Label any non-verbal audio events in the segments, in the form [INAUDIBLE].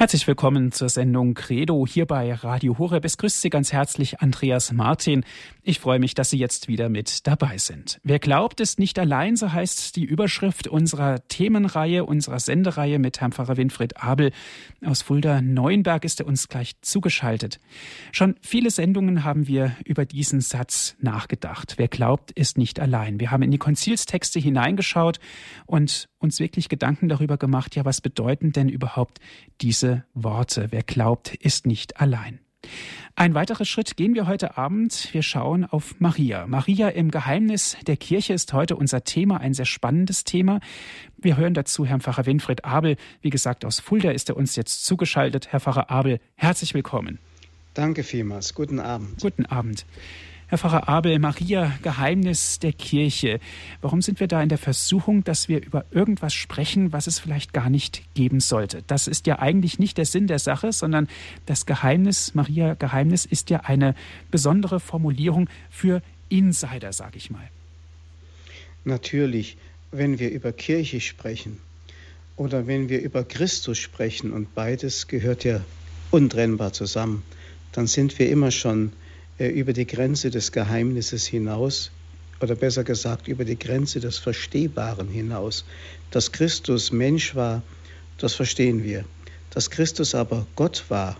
Herzlich willkommen zur Sendung Credo hier bei Radio Horeb. Es grüßt Sie ganz herzlich Andreas Martin. Ich freue mich, dass Sie jetzt wieder mit dabei sind. Wer glaubt, ist nicht allein, so heißt die Überschrift unserer Themenreihe, unserer Sendereihe mit Herrn Pfarrer Winfried Abel. Aus Fulda Neuenberg ist er uns gleich zugeschaltet. Schon viele Sendungen haben wir über diesen Satz nachgedacht. Wer glaubt, ist nicht allein. Wir haben in die Konzilstexte hineingeschaut und uns wirklich Gedanken darüber gemacht, ja, was bedeuten denn überhaupt diese Worte? Wer glaubt, ist nicht allein. Ein weiterer Schritt gehen wir heute Abend. Wir schauen auf Maria. Maria im Geheimnis der Kirche ist heute unser Thema, ein sehr spannendes Thema. Wir hören dazu Herrn Pfarrer Winfried Abel. Wie gesagt, aus Fulda ist er uns jetzt zugeschaltet. Herr Pfarrer Abel, herzlich willkommen. Danke vielmals. Guten Abend. Guten Abend. Herr Pfarrer Abel, Maria, Geheimnis der Kirche. Warum sind wir da in der Versuchung, dass wir über irgendwas sprechen, was es vielleicht gar nicht geben sollte? Das ist ja eigentlich nicht der Sinn der Sache, sondern das Geheimnis, Maria, Geheimnis ist ja eine besondere Formulierung für Insider, sage ich mal. Natürlich, wenn wir über Kirche sprechen oder wenn wir über Christus sprechen und beides gehört ja untrennbar zusammen, dann sind wir immer schon über die Grenze des Geheimnisses hinaus, oder besser gesagt über die Grenze des Verstehbaren hinaus. Dass Christus Mensch war, das verstehen wir. Dass Christus aber Gott war,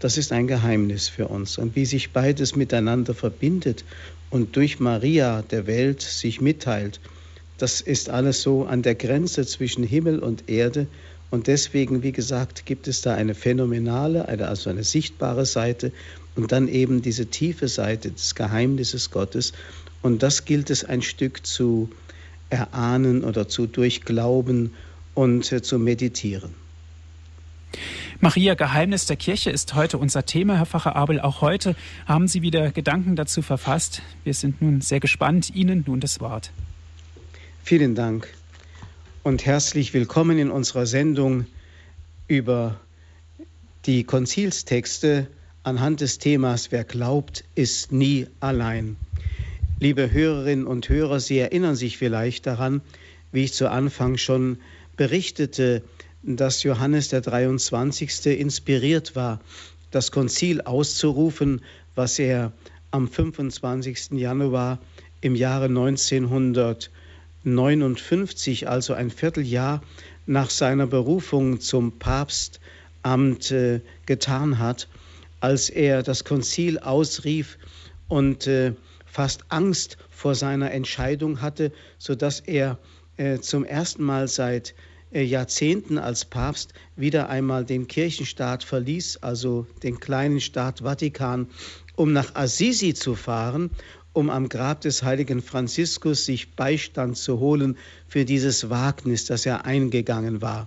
das ist ein Geheimnis für uns. Und wie sich beides miteinander verbindet und durch Maria der Welt sich mitteilt, das ist alles so an der Grenze zwischen Himmel und Erde. Und deswegen, wie gesagt, gibt es da eine phänomenale, also eine sichtbare Seite und dann eben diese tiefe Seite des Geheimnisses Gottes. Und das gilt es ein Stück zu erahnen oder zu durchglauben und äh, zu meditieren. Maria, Geheimnis der Kirche ist heute unser Thema, Herr Pfarrer Abel. Auch heute haben Sie wieder Gedanken dazu verfasst. Wir sind nun sehr gespannt. Ihnen nun das Wort. Vielen Dank und herzlich willkommen in unserer Sendung über die Konzilstexte anhand des Themas Wer glaubt, ist nie allein. Liebe Hörerinnen und Hörer, Sie erinnern sich vielleicht daran, wie ich zu Anfang schon berichtete, dass Johannes der 23. inspiriert war, das Konzil auszurufen, was er am 25. Januar im Jahre 1959, also ein Vierteljahr nach seiner Berufung zum Papstamt äh, getan hat als er das Konzil ausrief und äh, fast Angst vor seiner Entscheidung hatte, sodass er äh, zum ersten Mal seit äh, Jahrzehnten als Papst wieder einmal den Kirchenstaat verließ, also den kleinen Staat Vatikan, um nach Assisi zu fahren, um am Grab des heiligen Franziskus sich Beistand zu holen für dieses Wagnis, das er eingegangen war.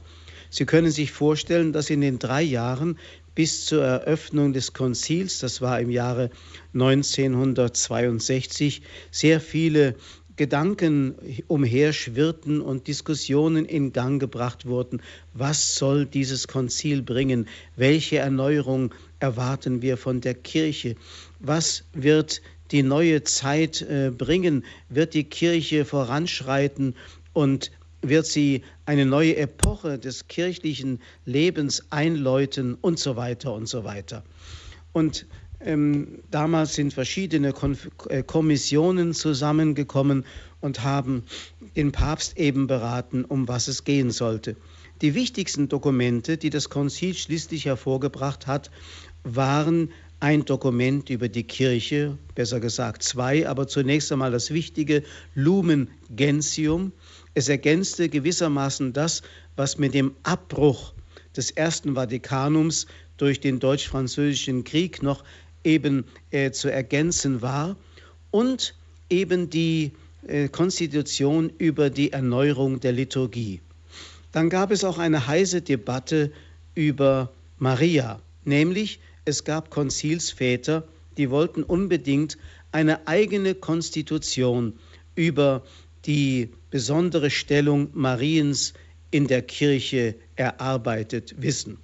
Sie können sich vorstellen, dass in den drei Jahren bis zur Eröffnung des Konzils, das war im Jahre 1962, sehr viele Gedanken umherschwirrten und Diskussionen in Gang gebracht wurden. Was soll dieses Konzil bringen? Welche Erneuerung erwarten wir von der Kirche? Was wird die neue Zeit äh, bringen? Wird die Kirche voranschreiten und wird sie eine neue Epoche des kirchlichen Lebens einläuten und so weiter und so weiter. Und ähm, damals sind verschiedene Konf äh, Kommissionen zusammengekommen und haben den Papst eben beraten, um was es gehen sollte. Die wichtigsten Dokumente, die das Konzil schließlich hervorgebracht hat, waren ein Dokument über die Kirche, besser gesagt zwei, aber zunächst einmal das wichtige Lumen Gentium, es ergänzte gewissermaßen das, was mit dem Abbruch des Ersten Vatikanums durch den Deutsch-Französischen Krieg noch eben äh, zu ergänzen war und eben die äh, Konstitution über die Erneuerung der Liturgie. Dann gab es auch eine heiße Debatte über Maria, nämlich es gab Konzilsväter, die wollten unbedingt eine eigene Konstitution über die besondere Stellung Mariens in der Kirche erarbeitet wissen.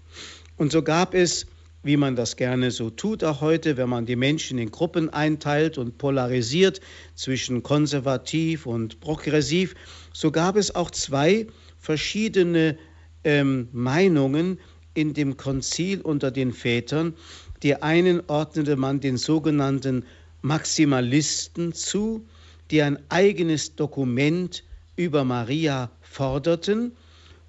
Und so gab es, wie man das gerne so tut auch heute, wenn man die Menschen in Gruppen einteilt und polarisiert zwischen konservativ und progressiv, so gab es auch zwei verschiedene ähm, Meinungen in dem Konzil unter den Vätern. Die einen ordnete man den sogenannten Maximalisten zu, die ein eigenes Dokument über Maria forderten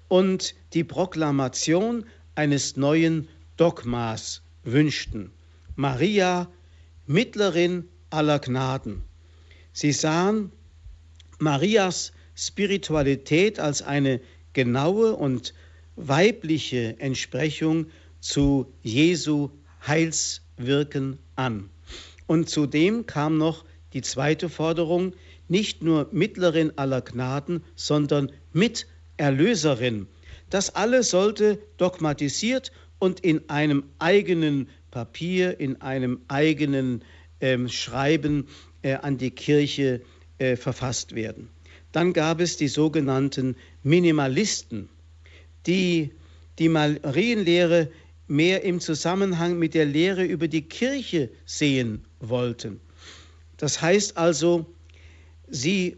und die Proklamation eines neuen Dogmas wünschten. Maria, Mittlerin aller Gnaden. Sie sahen Marias Spiritualität als eine genaue und weibliche Entsprechung zu Jesu Heilswirken an. Und zudem kam noch die zweite Forderung, nicht nur Mittlerin aller Gnaden, sondern Miterlöserin. Das alles sollte dogmatisiert und in einem eigenen Papier, in einem eigenen äh, Schreiben äh, an die Kirche äh, verfasst werden. Dann gab es die sogenannten Minimalisten, die die Marienlehre mehr im Zusammenhang mit der Lehre über die Kirche sehen wollten. Das heißt also, sie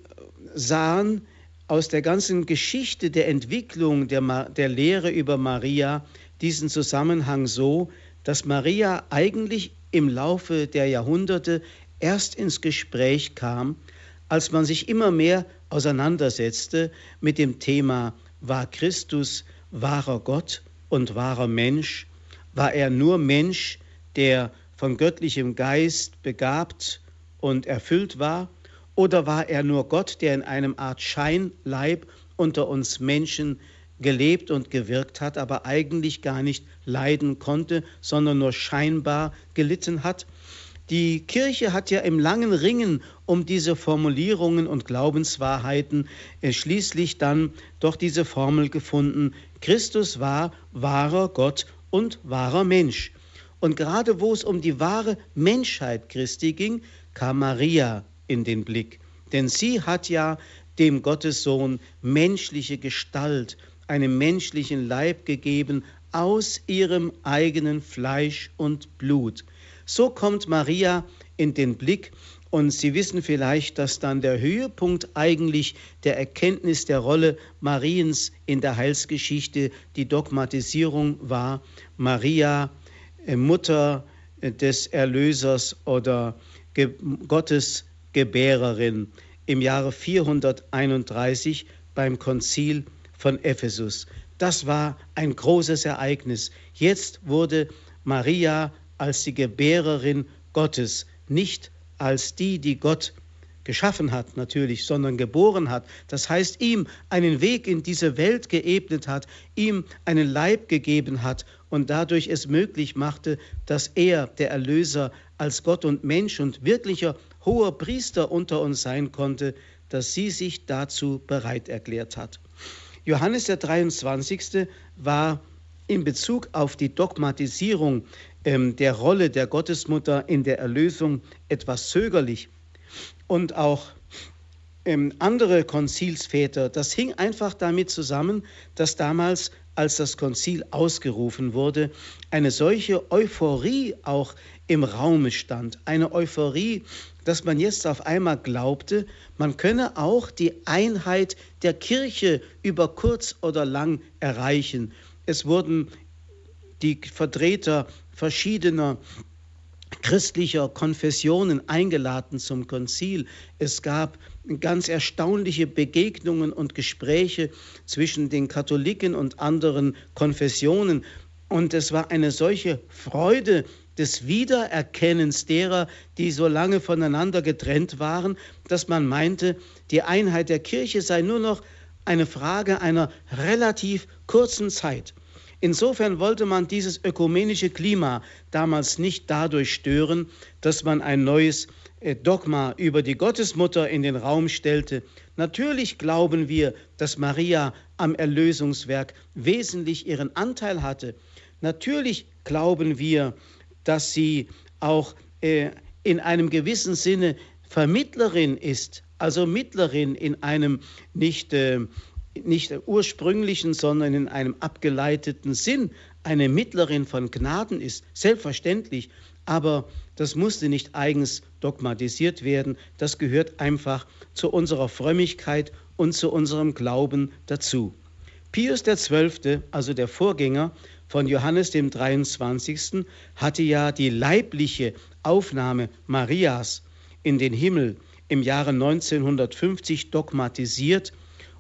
sahen aus der ganzen Geschichte der Entwicklung der, der Lehre über Maria diesen Zusammenhang so, dass Maria eigentlich im Laufe der Jahrhunderte erst ins Gespräch kam, als man sich immer mehr auseinandersetzte mit dem Thema, war Christus wahrer Gott und wahrer Mensch? War er nur Mensch, der von göttlichem Geist begabt und erfüllt war? Oder war er nur Gott, der in einem Art Scheinleib unter uns Menschen gelebt und gewirkt hat, aber eigentlich gar nicht leiden konnte, sondern nur scheinbar gelitten hat? Die Kirche hat ja im langen Ringen um diese Formulierungen und Glaubenswahrheiten äh, schließlich dann doch diese Formel gefunden, Christus war wahrer Gott und wahrer Mensch. Und gerade wo es um die wahre Menschheit Christi ging, kam Maria in den Blick. Denn sie hat ja dem Gottessohn menschliche Gestalt, einen menschlichen Leib gegeben aus ihrem eigenen Fleisch und Blut. So kommt Maria in den Blick und Sie wissen vielleicht, dass dann der Höhepunkt eigentlich der Erkenntnis der Rolle Mariens in der Heilsgeschichte die Dogmatisierung war. Maria, äh, Mutter äh, des Erlösers oder Gottes Gebärerin im Jahre 431 beim Konzil von Ephesus. Das war ein großes Ereignis. Jetzt wurde Maria als die Gebärerin Gottes, nicht als die, die Gott geschaffen hat natürlich, sondern geboren hat. Das heißt, ihm einen Weg in diese Welt geebnet hat, ihm einen Leib gegeben hat und dadurch es möglich machte, dass er, der Erlöser, als Gott und Mensch und wirklicher hoher Priester unter uns sein konnte, dass sie sich dazu bereit erklärt hat. Johannes der 23. war in Bezug auf die Dogmatisierung ähm, der Rolle der Gottesmutter in der Erlösung etwas zögerlich. Und auch ähm, andere Konzilsväter, das hing einfach damit zusammen, dass damals, als das Konzil ausgerufen wurde, eine solche Euphorie auch im Raume stand. Eine Euphorie, dass man jetzt auf einmal glaubte, man könne auch die Einheit der Kirche über kurz oder lang erreichen. Es wurden die Vertreter verschiedener christlicher Konfessionen eingeladen zum Konzil. Es gab ganz erstaunliche Begegnungen und Gespräche zwischen den Katholiken und anderen Konfessionen. Und es war eine solche Freude des Wiedererkennens derer, die so lange voneinander getrennt waren, dass man meinte, die Einheit der Kirche sei nur noch eine Frage einer relativ kurzen Zeit. Insofern wollte man dieses ökumenische Klima damals nicht dadurch stören, dass man ein neues äh, Dogma über die Gottesmutter in den Raum stellte. Natürlich glauben wir, dass Maria am Erlösungswerk wesentlich ihren Anteil hatte. Natürlich glauben wir, dass sie auch äh, in einem gewissen Sinne Vermittlerin ist, also Mittlerin in einem nicht äh, nicht ursprünglichen, sondern in einem abgeleiteten Sinn eine Mittlerin von Gnaden ist. Selbstverständlich, aber das musste nicht eigens dogmatisiert werden. Das gehört einfach zu unserer Frömmigkeit und zu unserem Glauben dazu. Pius XII., also der Vorgänger, von Johannes dem 23. hatte ja die leibliche Aufnahme Marias in den Himmel im Jahre 1950 dogmatisiert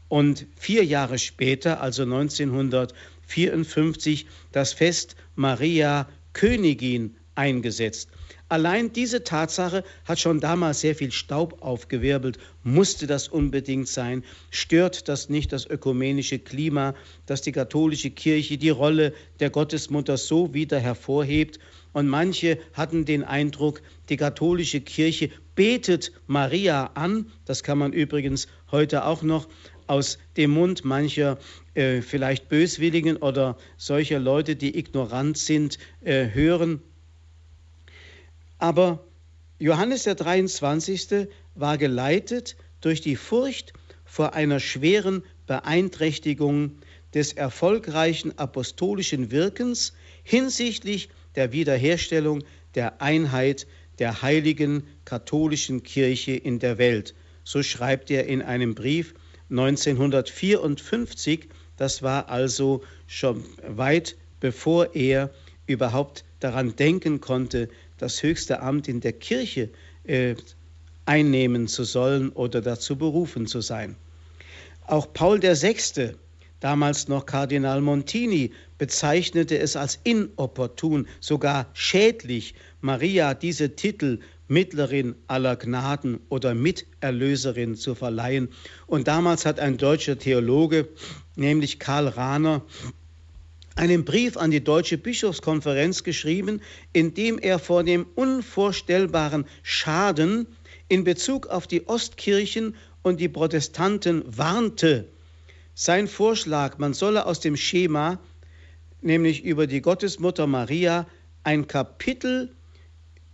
und vier Jahre später, also 1954, das Fest Maria Königin eingesetzt. Allein diese Tatsache hat schon damals sehr viel Staub aufgewirbelt. Musste das unbedingt sein? Stört das nicht das ökumenische Klima, dass die katholische Kirche die Rolle der Gottesmutter so wieder hervorhebt? Und manche hatten den Eindruck, die katholische Kirche betet Maria an. Das kann man übrigens heute auch noch aus dem Mund mancher äh, vielleicht Böswilligen oder solcher Leute, die ignorant sind, äh, hören. Aber Johannes der 23. war geleitet durch die Furcht vor einer schweren Beeinträchtigung des erfolgreichen apostolischen Wirkens hinsichtlich der Wiederherstellung der Einheit der heiligen katholischen Kirche in der Welt. So schreibt er in einem Brief 1954, das war also schon weit bevor er überhaupt daran denken konnte, das höchste Amt in der Kirche äh, einnehmen zu sollen oder dazu berufen zu sein. Auch Paul VI., damals noch Kardinal Montini, bezeichnete es als inopportun, sogar schädlich, Maria diese Titel Mittlerin aller Gnaden oder Miterlöserin zu verleihen. Und damals hat ein deutscher Theologe, nämlich Karl Rahner, einen Brief an die Deutsche Bischofskonferenz geschrieben, in dem er vor dem unvorstellbaren Schaden in Bezug auf die Ostkirchen und die Protestanten warnte. Sein Vorschlag, man solle aus dem Schema, nämlich über die Gottesmutter Maria, ein Kapitel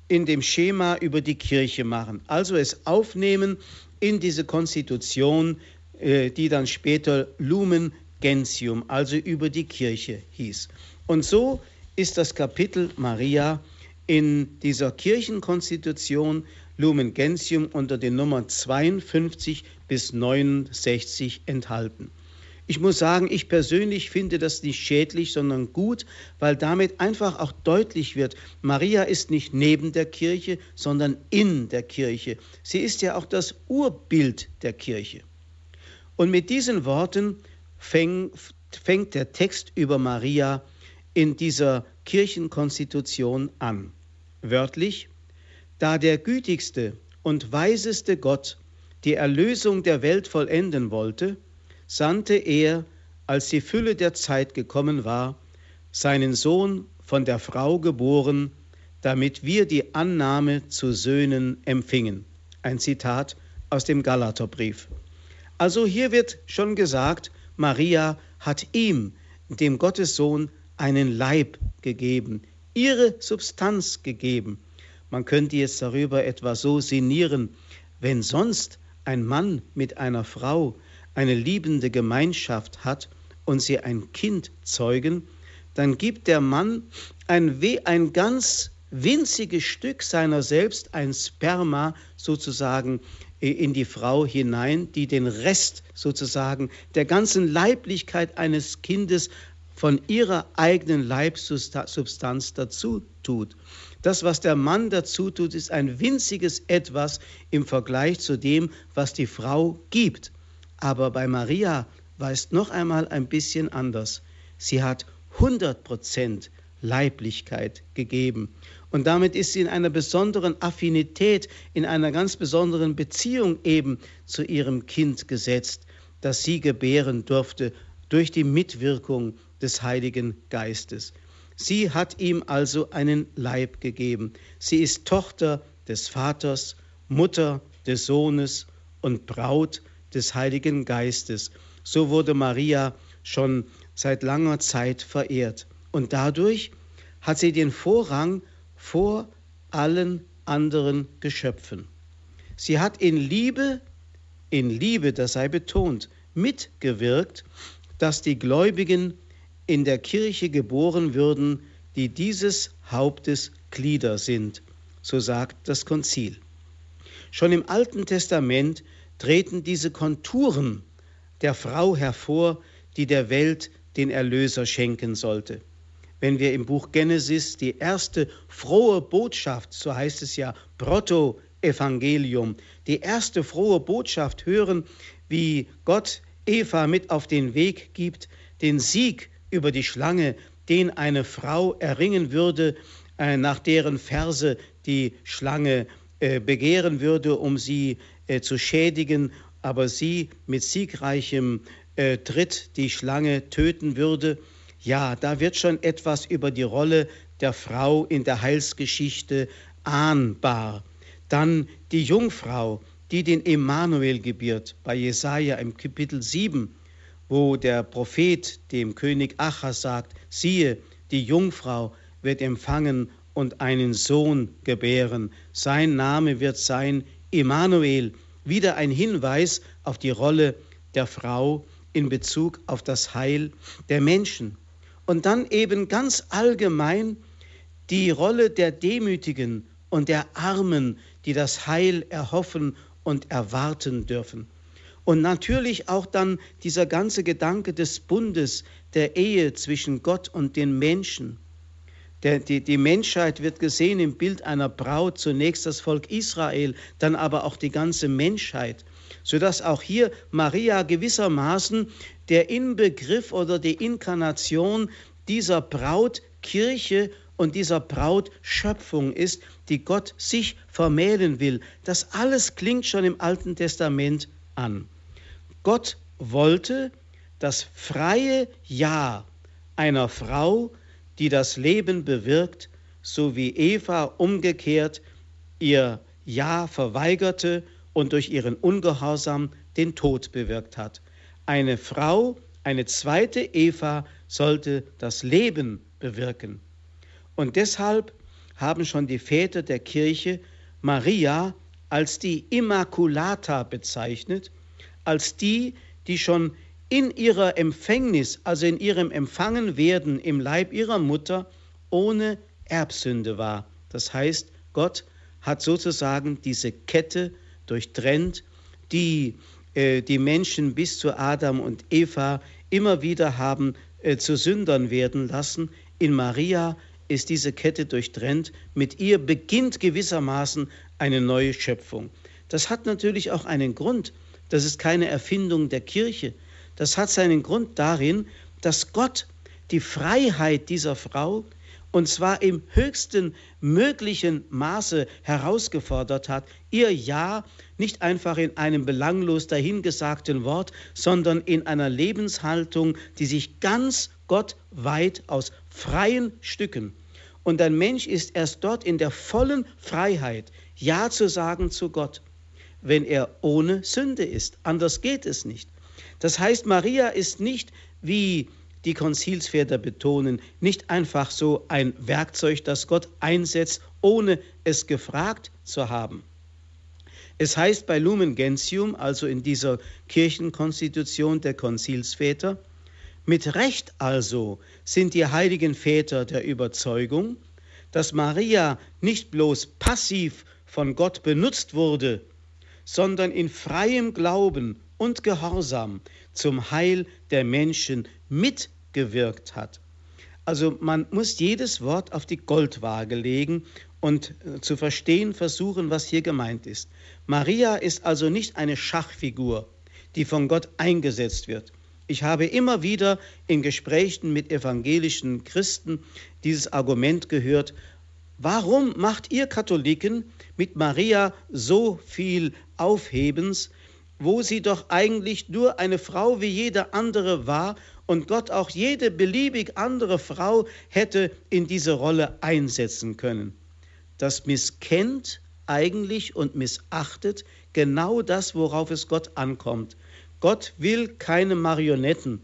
in dem Schema über die Kirche machen, also es aufnehmen in diese Konstitution, äh, die dann später Lumen Gentium, also über die Kirche hieß. Und so ist das Kapitel Maria in dieser Kirchenkonstitution Lumen Gentium unter den Nummern 52 bis 69 enthalten. Ich muss sagen, ich persönlich finde das nicht schädlich, sondern gut, weil damit einfach auch deutlich wird, Maria ist nicht neben der Kirche, sondern in der Kirche. Sie ist ja auch das Urbild der Kirche. Und mit diesen Worten fäng, fängt der Text über Maria in dieser Kirchenkonstitution an. Wörtlich, da der gütigste und weiseste Gott die Erlösung der Welt vollenden wollte, sandte er, als die Fülle der Zeit gekommen war, seinen Sohn von der Frau geboren, damit wir die Annahme zu Söhnen empfingen. Ein Zitat aus dem Galaterbrief. Also hier wird schon gesagt, Maria hat ihm, dem Gottessohn, einen Leib gegeben, ihre Substanz gegeben. Man könnte jetzt darüber etwa so sinnieren, wenn sonst ein Mann mit einer Frau eine liebende Gemeinschaft hat und sie ein Kind zeugen, dann gibt der Mann ein, ein ganz winziges Stück seiner selbst, ein Sperma sozusagen, in die Frau hinein, die den Rest sozusagen der ganzen Leiblichkeit eines Kindes von ihrer eigenen Leibsubstanz dazu tut. Das, was der Mann dazu tut, ist ein winziges Etwas im Vergleich zu dem, was die Frau gibt. Aber bei Maria war es noch einmal ein bisschen anders. Sie hat 100 Prozent Leiblichkeit gegeben. Und damit ist sie in einer besonderen Affinität, in einer ganz besonderen Beziehung eben zu ihrem Kind gesetzt, das sie gebären durfte durch die Mitwirkung des Heiligen Geistes. Sie hat ihm also einen Leib gegeben. Sie ist Tochter des Vaters, Mutter des Sohnes und Braut des Heiligen Geistes. So wurde Maria schon seit langer Zeit verehrt. Und dadurch hat sie den Vorrang vor allen anderen Geschöpfen. Sie hat in Liebe, in Liebe, das sei betont, mitgewirkt, dass die Gläubigen in der Kirche geboren würden, die dieses Hauptes Glieder sind, so sagt das Konzil. Schon im Alten Testament treten diese Konturen der Frau hervor, die der Welt den Erlöser schenken sollte. Wenn wir im Buch Genesis die erste frohe Botschaft, so heißt es ja, Proto-Evangelium, die erste frohe Botschaft hören, wie Gott Eva mit auf den Weg gibt, den Sieg über die Schlange, den eine Frau erringen würde, äh, nach deren Verse die Schlange äh, begehren würde, um sie äh, zu schädigen, aber sie mit siegreichem Tritt die Schlange töten würde. Ja, da wird schon etwas über die Rolle der Frau in der Heilsgeschichte ahnbar. Dann die Jungfrau, die den Emanuel gebiert, bei Jesaja im Kapitel 7, wo der Prophet dem König Achas sagt: Siehe, die Jungfrau wird empfangen und einen Sohn gebären. Sein Name wird sein Emanuel. Wieder ein Hinweis auf die Rolle der Frau in Bezug auf das Heil der Menschen. Und dann eben ganz allgemein die Rolle der Demütigen und der Armen, die das Heil erhoffen und erwarten dürfen. Und natürlich auch dann dieser ganze Gedanke des Bundes, der Ehe zwischen Gott und den Menschen. Der, die, die Menschheit wird gesehen im Bild einer Braut, zunächst das Volk Israel, dann aber auch die ganze Menschheit, sodass auch hier Maria gewissermaßen der Inbegriff oder die Inkarnation dieser Brautkirche und dieser Braut Schöpfung ist, die Gott sich vermählen will. Das alles klingt schon im Alten Testament an. Gott wollte das freie Ja einer Frau die das Leben bewirkt, so wie Eva umgekehrt ihr Ja verweigerte und durch ihren Ungehorsam den Tod bewirkt hat. Eine Frau, eine zweite Eva sollte das Leben bewirken. Und deshalb haben schon die Väter der Kirche Maria als die Immaculata bezeichnet, als die, die schon in ihrer Empfängnis, also in ihrem Empfangenwerden im Leib ihrer Mutter, ohne Erbsünde war. Das heißt, Gott hat sozusagen diese Kette durchtrennt, die äh, die Menschen bis zu Adam und Eva immer wieder haben äh, zu Sündern werden lassen. In Maria ist diese Kette durchtrennt. Mit ihr beginnt gewissermaßen eine neue Schöpfung. Das hat natürlich auch einen Grund. Das ist keine Erfindung der Kirche. Das hat seinen Grund darin, dass Gott die Freiheit dieser Frau und zwar im höchsten möglichen Maße herausgefordert hat, ihr Ja nicht einfach in einem belanglos dahingesagten Wort, sondern in einer Lebenshaltung, die sich ganz Gott weiht aus freien Stücken. Und ein Mensch ist erst dort in der vollen Freiheit, Ja zu sagen zu Gott, wenn er ohne Sünde ist. Anders geht es nicht. Das heißt, Maria ist nicht, wie die Konzilsväter betonen, nicht einfach so ein Werkzeug, das Gott einsetzt, ohne es gefragt zu haben. Es heißt bei Lumen Gentium, also in dieser Kirchenkonstitution der Konzilsväter, mit Recht also sind die heiligen Väter der Überzeugung, dass Maria nicht bloß passiv von Gott benutzt wurde, sondern in freiem Glauben und Gehorsam zum Heil der Menschen mitgewirkt hat. Also man muss jedes Wort auf die Goldwaage legen und äh, zu verstehen versuchen, was hier gemeint ist. Maria ist also nicht eine Schachfigur, die von Gott eingesetzt wird. Ich habe immer wieder in Gesprächen mit evangelischen Christen dieses Argument gehört, warum macht ihr Katholiken mit Maria so viel Aufhebens, wo sie doch eigentlich nur eine Frau wie jede andere war und Gott auch jede beliebig andere Frau hätte in diese Rolle einsetzen können. Das misskennt eigentlich und missachtet genau das, worauf es Gott ankommt. Gott will keine Marionetten,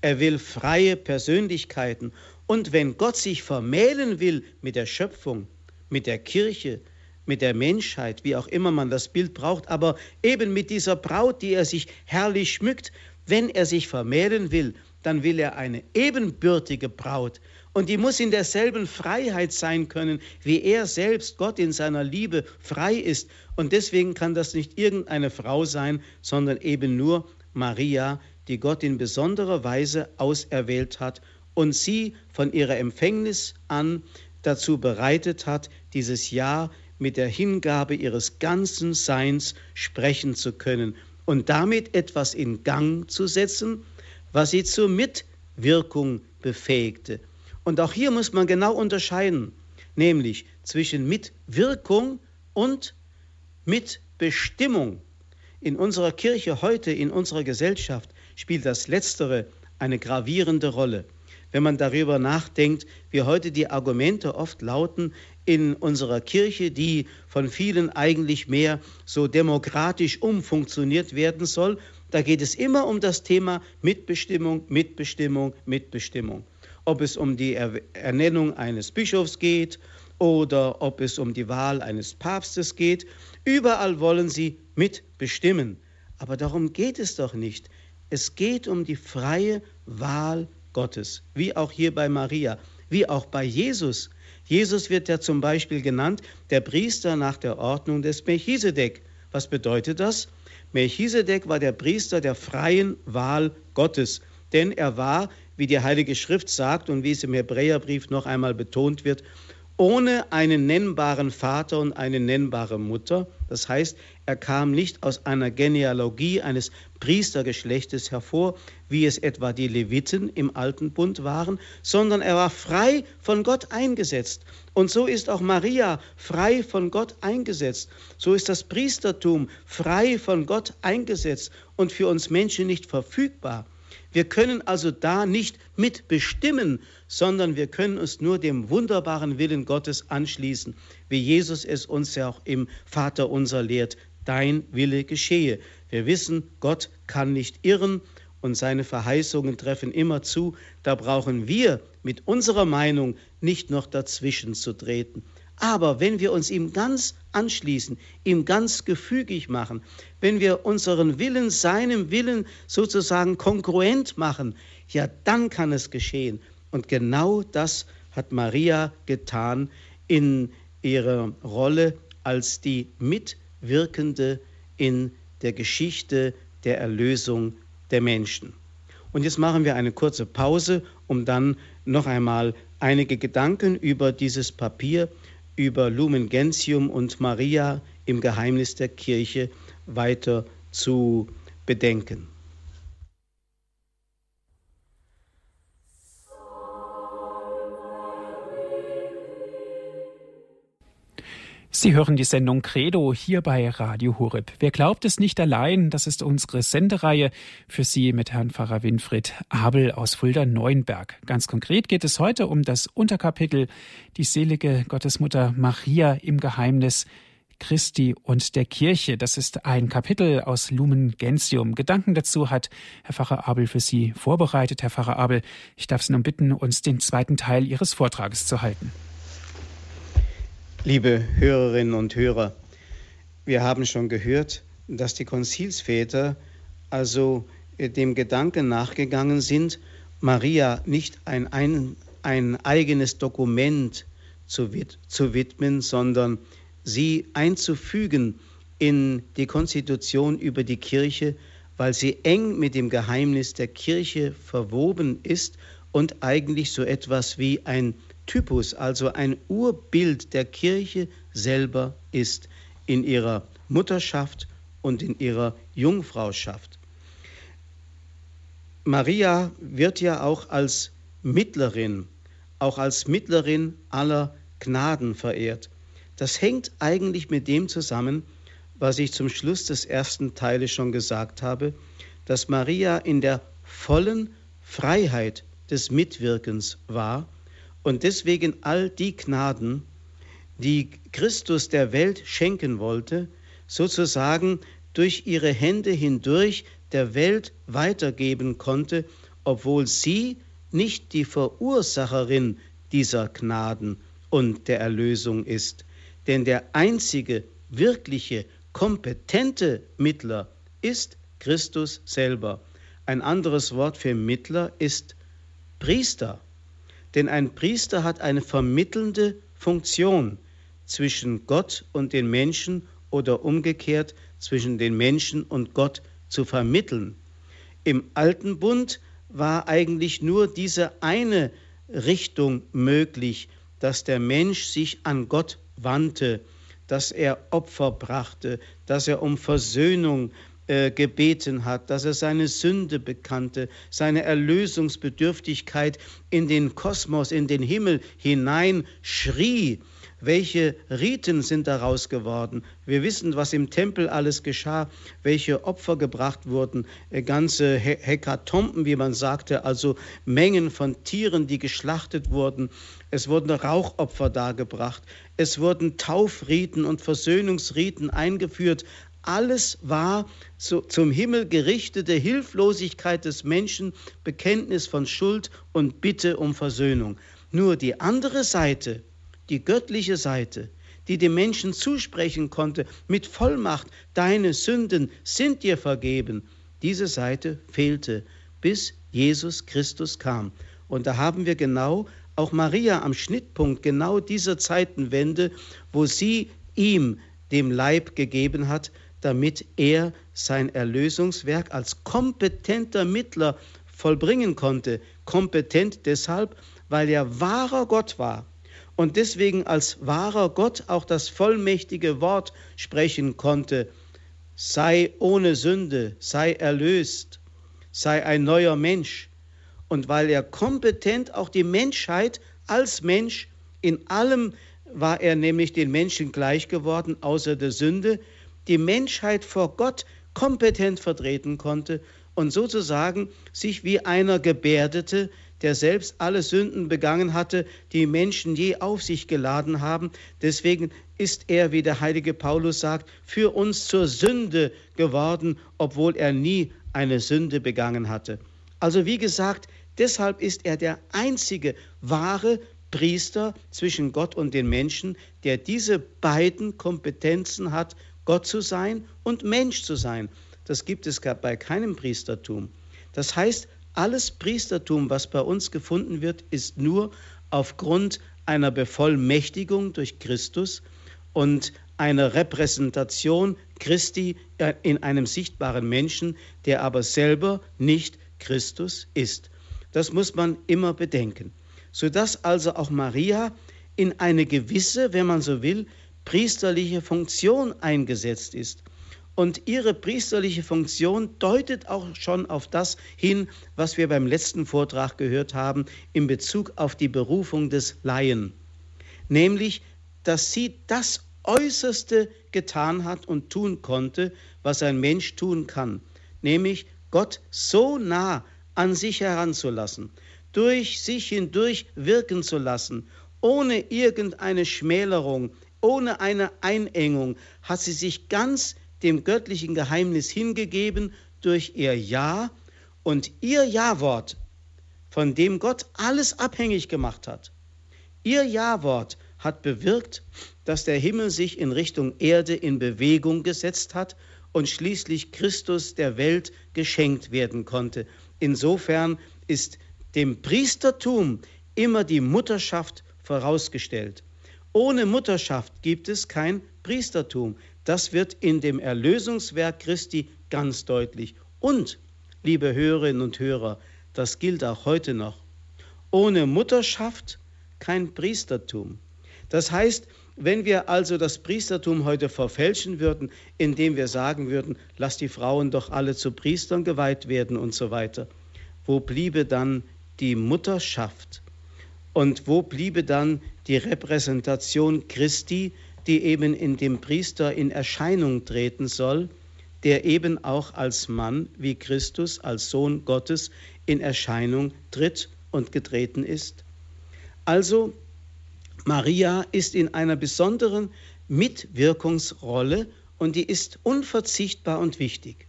er will freie Persönlichkeiten. Und wenn Gott sich vermählen will mit der Schöpfung, mit der Kirche, mit der Menschheit, wie auch immer man das Bild braucht, aber eben mit dieser Braut, die er sich herrlich schmückt. Wenn er sich vermählen will, dann will er eine ebenbürtige Braut. Und die muss in derselben Freiheit sein können, wie er selbst, Gott in seiner Liebe, frei ist. Und deswegen kann das nicht irgendeine Frau sein, sondern eben nur Maria, die Gott in besonderer Weise auserwählt hat und sie von ihrer Empfängnis an dazu bereitet hat, dieses Jahr mit der Hingabe ihres ganzen Seins sprechen zu können und damit etwas in Gang zu setzen, was sie zur Mitwirkung befähigte. Und auch hier muss man genau unterscheiden, nämlich zwischen Mitwirkung und Mitbestimmung. In unserer Kirche heute, in unserer Gesellschaft spielt das Letztere eine gravierende Rolle. Wenn man darüber nachdenkt, wie heute die Argumente oft lauten in unserer Kirche, die von vielen eigentlich mehr so demokratisch umfunktioniert werden soll, da geht es immer um das Thema Mitbestimmung, Mitbestimmung, Mitbestimmung. Ob es um die Ernennung eines Bischofs geht oder ob es um die Wahl eines Papstes geht, überall wollen sie mitbestimmen. Aber darum geht es doch nicht. Es geht um die freie Wahl Gottes, wie auch hier bei Maria, wie auch bei Jesus. Jesus wird ja zum Beispiel genannt, der Priester nach der Ordnung des Melchisedek. Was bedeutet das? Melchisedek war der Priester der freien Wahl Gottes, denn er war, wie die Heilige Schrift sagt und wie es im Hebräerbrief noch einmal betont wird, ohne einen nennbaren Vater und eine nennbare Mutter. Das heißt, er kam nicht aus einer Genealogie eines Priestergeschlechtes hervor, wie es etwa die Leviten im alten Bund waren, sondern er war frei von Gott eingesetzt. Und so ist auch Maria frei von Gott eingesetzt. So ist das Priestertum frei von Gott eingesetzt und für uns Menschen nicht verfügbar. Wir können also da nicht mitbestimmen, sondern wir können uns nur dem wunderbaren Willen Gottes anschließen, wie Jesus es uns ja auch im Vater unser lehrt. Dein Wille geschehe. Wir wissen, Gott kann nicht irren und seine Verheißungen treffen immer zu. Da brauchen wir mit unserer Meinung nicht noch dazwischen zu treten. Aber wenn wir uns ihm ganz anschließen, ihm ganz gefügig machen, wenn wir unseren Willen seinem Willen sozusagen kongruent machen, ja, dann kann es geschehen. Und genau das hat Maria getan in ihrer Rolle als die Mitwirkende in der Geschichte der Erlösung der Menschen. Und jetzt machen wir eine kurze Pause, um dann noch einmal einige Gedanken über dieses Papier über Lumen Gentium und Maria im Geheimnis der Kirche weiter zu bedenken. Sie hören die Sendung Credo hier bei Radio Horeb. Wer glaubt es nicht allein, das ist unsere Sendereihe für Sie mit Herrn Pfarrer Winfried Abel aus Fulda-Neuenberg. Ganz konkret geht es heute um das Unterkapitel Die selige Gottesmutter Maria im Geheimnis Christi und der Kirche. Das ist ein Kapitel aus Lumen Gentium. Gedanken dazu hat Herr Pfarrer Abel für Sie vorbereitet. Herr Pfarrer Abel, ich darf Sie nun bitten, uns den zweiten Teil Ihres Vortrages zu halten. Liebe Hörerinnen und Hörer, wir haben schon gehört, dass die Konzilsväter also äh, dem Gedanken nachgegangen sind, Maria nicht ein, ein, ein eigenes Dokument zu, zu widmen, sondern sie einzufügen in die Konstitution über die Kirche, weil sie eng mit dem Geheimnis der Kirche verwoben ist und eigentlich so etwas wie ein Typus, also ein Urbild der Kirche selber ist in ihrer Mutterschaft und in ihrer Jungfrauschaft. Maria wird ja auch als Mittlerin, auch als Mittlerin aller Gnaden verehrt. Das hängt eigentlich mit dem zusammen, was ich zum Schluss des ersten Teiles schon gesagt habe, dass Maria in der vollen Freiheit des Mitwirkens war und deswegen all die Gnaden, die Christus der Welt schenken wollte, sozusagen durch ihre Hände hindurch der Welt weitergeben konnte, obwohl sie nicht die Verursacherin dieser Gnaden und der Erlösung ist. Denn der einzige wirkliche, kompetente Mittler ist Christus selber. Ein anderes Wort für Mittler ist Priester. Denn ein Priester hat eine vermittelnde Funktion zwischen Gott und den Menschen oder umgekehrt zwischen den Menschen und Gott zu vermitteln. Im alten Bund war eigentlich nur diese eine Richtung möglich, dass der Mensch sich an Gott wandte, dass er Opfer brachte, dass er um Versöhnung äh, gebeten hat, dass er seine Sünde bekannte, seine Erlösungsbedürftigkeit in den Kosmos, in den Himmel hinein schrie. Welche Riten sind daraus geworden? Wir wissen, was im Tempel alles geschah, welche Opfer gebracht wurden, äh, ganze Hekatomben, wie man sagte, also Mengen von Tieren, die geschlachtet wurden. Es wurden Rauchopfer dargebracht. Es wurden Taufriten und Versöhnungsriten eingeführt. Alles war zu, zum Himmel gerichtete Hilflosigkeit des Menschen, Bekenntnis von Schuld und Bitte um Versöhnung. Nur die andere Seite, die göttliche Seite, die dem Menschen zusprechen konnte mit Vollmacht, deine Sünden sind dir vergeben, diese Seite fehlte, bis Jesus Christus kam. Und da haben wir genau auch Maria am Schnittpunkt genau dieser Zeitenwende, wo sie ihm dem Leib gegeben hat, damit er sein Erlösungswerk als kompetenter Mittler vollbringen konnte. Kompetent deshalb, weil er wahrer Gott war und deswegen als wahrer Gott auch das vollmächtige Wort sprechen konnte. Sei ohne Sünde, sei erlöst, sei ein neuer Mensch. Und weil er kompetent auch die Menschheit als Mensch in allem war er nämlich den Menschen gleich geworden, außer der Sünde, die Menschheit vor Gott kompetent vertreten konnte und sozusagen sich wie einer gebärdete, der selbst alle Sünden begangen hatte, die Menschen je auf sich geladen haben. Deswegen ist er, wie der heilige Paulus sagt, für uns zur Sünde geworden, obwohl er nie eine Sünde begangen hatte. Also wie gesagt, deshalb ist er der einzige wahre Priester zwischen Gott und den Menschen, der diese beiden Kompetenzen hat Gott zu sein und Mensch zu sein. Das gibt es bei keinem Priestertum. Das heißt, alles Priestertum, was bei uns gefunden wird, ist nur aufgrund einer Bevollmächtigung durch Christus und einer Repräsentation Christi in einem sichtbaren Menschen, der aber selber nicht Christus ist. Das muss man immer bedenken, sodass also auch Maria in eine gewisse, wenn man so will, priesterliche Funktion eingesetzt ist. Und ihre priesterliche Funktion deutet auch schon auf das hin, was wir beim letzten Vortrag gehört haben in Bezug auf die Berufung des Laien. Nämlich, dass sie das Äußerste getan hat und tun konnte, was ein Mensch tun kann. Nämlich Gott so nah an sich heranzulassen, durch sich hindurch wirken zu lassen, ohne irgendeine Schmälerung, ohne eine Einengung hat sie sich ganz dem göttlichen Geheimnis hingegeben durch ihr Ja und ihr Ja-Wort, von dem Gott alles abhängig gemacht hat. Ihr Ja-Wort hat bewirkt, dass der Himmel sich in Richtung Erde in Bewegung gesetzt hat und schließlich Christus der Welt geschenkt werden konnte. Insofern ist dem Priestertum immer die Mutterschaft vorausgestellt. Ohne Mutterschaft gibt es kein Priestertum. Das wird in dem Erlösungswerk Christi ganz deutlich. Und, liebe Hörerinnen und Hörer, das gilt auch heute noch. Ohne Mutterschaft kein Priestertum. Das heißt, wenn wir also das Priestertum heute verfälschen würden, indem wir sagen würden, lass die Frauen doch alle zu Priestern geweiht werden und so weiter, wo bliebe dann die Mutterschaft? Und wo bliebe dann die Repräsentation Christi, die eben in dem Priester in Erscheinung treten soll, der eben auch als Mann wie Christus, als Sohn Gottes in Erscheinung tritt und getreten ist? Also, Maria ist in einer besonderen Mitwirkungsrolle und die ist unverzichtbar und wichtig.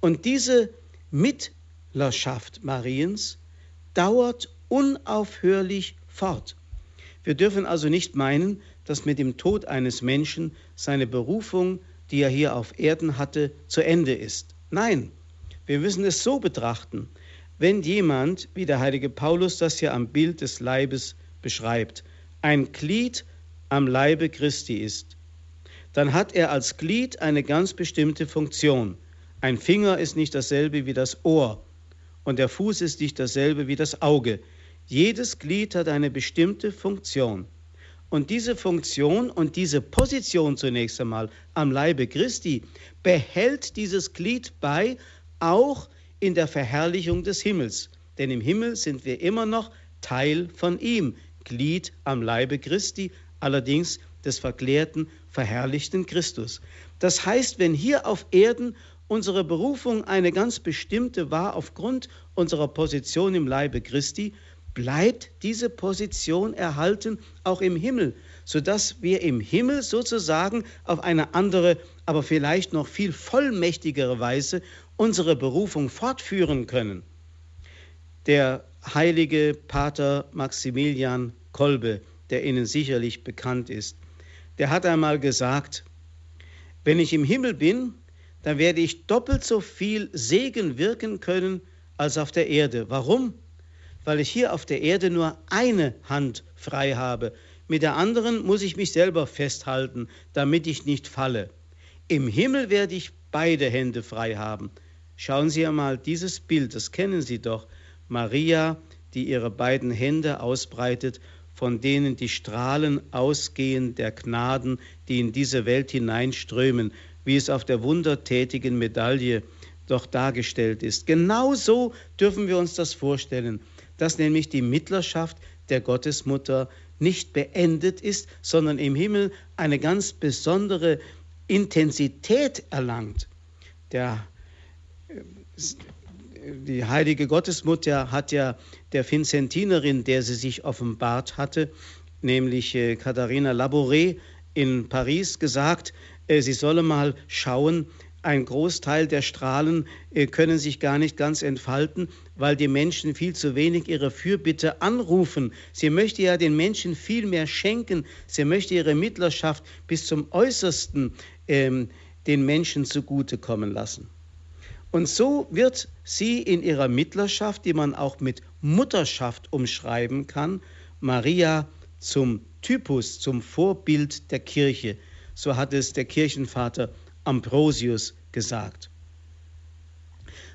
Und diese Mittlerschaft Mariens dauert unaufhörlich fort. Wir dürfen also nicht meinen, dass mit dem Tod eines Menschen seine Berufung, die er hier auf Erden hatte, zu Ende ist. Nein, wir müssen es so betrachten. Wenn jemand, wie der heilige Paulus das hier am Bild des Leibes beschreibt, ein Glied am Leibe Christi ist, dann hat er als Glied eine ganz bestimmte Funktion. Ein Finger ist nicht dasselbe wie das Ohr Und der Fuß ist nicht dasselbe wie das Auge. Jedes Glied hat eine bestimmte Funktion. Und diese Funktion und diese Position zunächst einmal am Leibe Christi behält dieses Glied bei, auch in der Verherrlichung des Himmels. Denn im Himmel sind wir immer noch Teil von ihm, Glied am Leibe Christi, allerdings des verklärten, verherrlichten Christus. Das heißt, wenn hier auf Erden unsere Berufung eine ganz bestimmte war aufgrund unserer Position im Leibe Christi, bleibt diese Position erhalten auch im Himmel, sodass wir im Himmel sozusagen auf eine andere, aber vielleicht noch viel vollmächtigere Weise unsere Berufung fortführen können. Der heilige Pater Maximilian Kolbe, der Ihnen sicherlich bekannt ist, der hat einmal gesagt, wenn ich im Himmel bin, dann werde ich doppelt so viel Segen wirken können als auf der Erde. Warum? Weil ich hier auf der Erde nur eine Hand frei habe. Mit der anderen muss ich mich selber festhalten, damit ich nicht falle. Im Himmel werde ich beide Hände frei haben. Schauen Sie einmal dieses Bild, das kennen Sie doch. Maria, die ihre beiden Hände ausbreitet, von denen die Strahlen ausgehen der Gnaden, die in diese Welt hineinströmen, wie es auf der wundertätigen Medaille doch dargestellt ist. Genauso dürfen wir uns das vorstellen, dass nämlich die Mittlerschaft der Gottesmutter nicht beendet ist, sondern im Himmel eine ganz besondere Intensität erlangt. Der die heilige Gottesmutter hat ja der Vincentinerin, der sie sich offenbart hatte, nämlich äh, Katharina Labouré in Paris gesagt, äh, sie solle mal schauen, ein Großteil der Strahlen äh, können sich gar nicht ganz entfalten, weil die Menschen viel zu wenig ihre Fürbitte anrufen. Sie möchte ja den Menschen viel mehr schenken. Sie möchte ihre Mittlerschaft bis zum Äußersten ähm, den Menschen zugutekommen lassen. Und so wird sie in ihrer Mittlerschaft, die man auch mit Mutterschaft umschreiben kann, Maria zum Typus, zum Vorbild der Kirche. So hat es der Kirchenvater Ambrosius gesagt.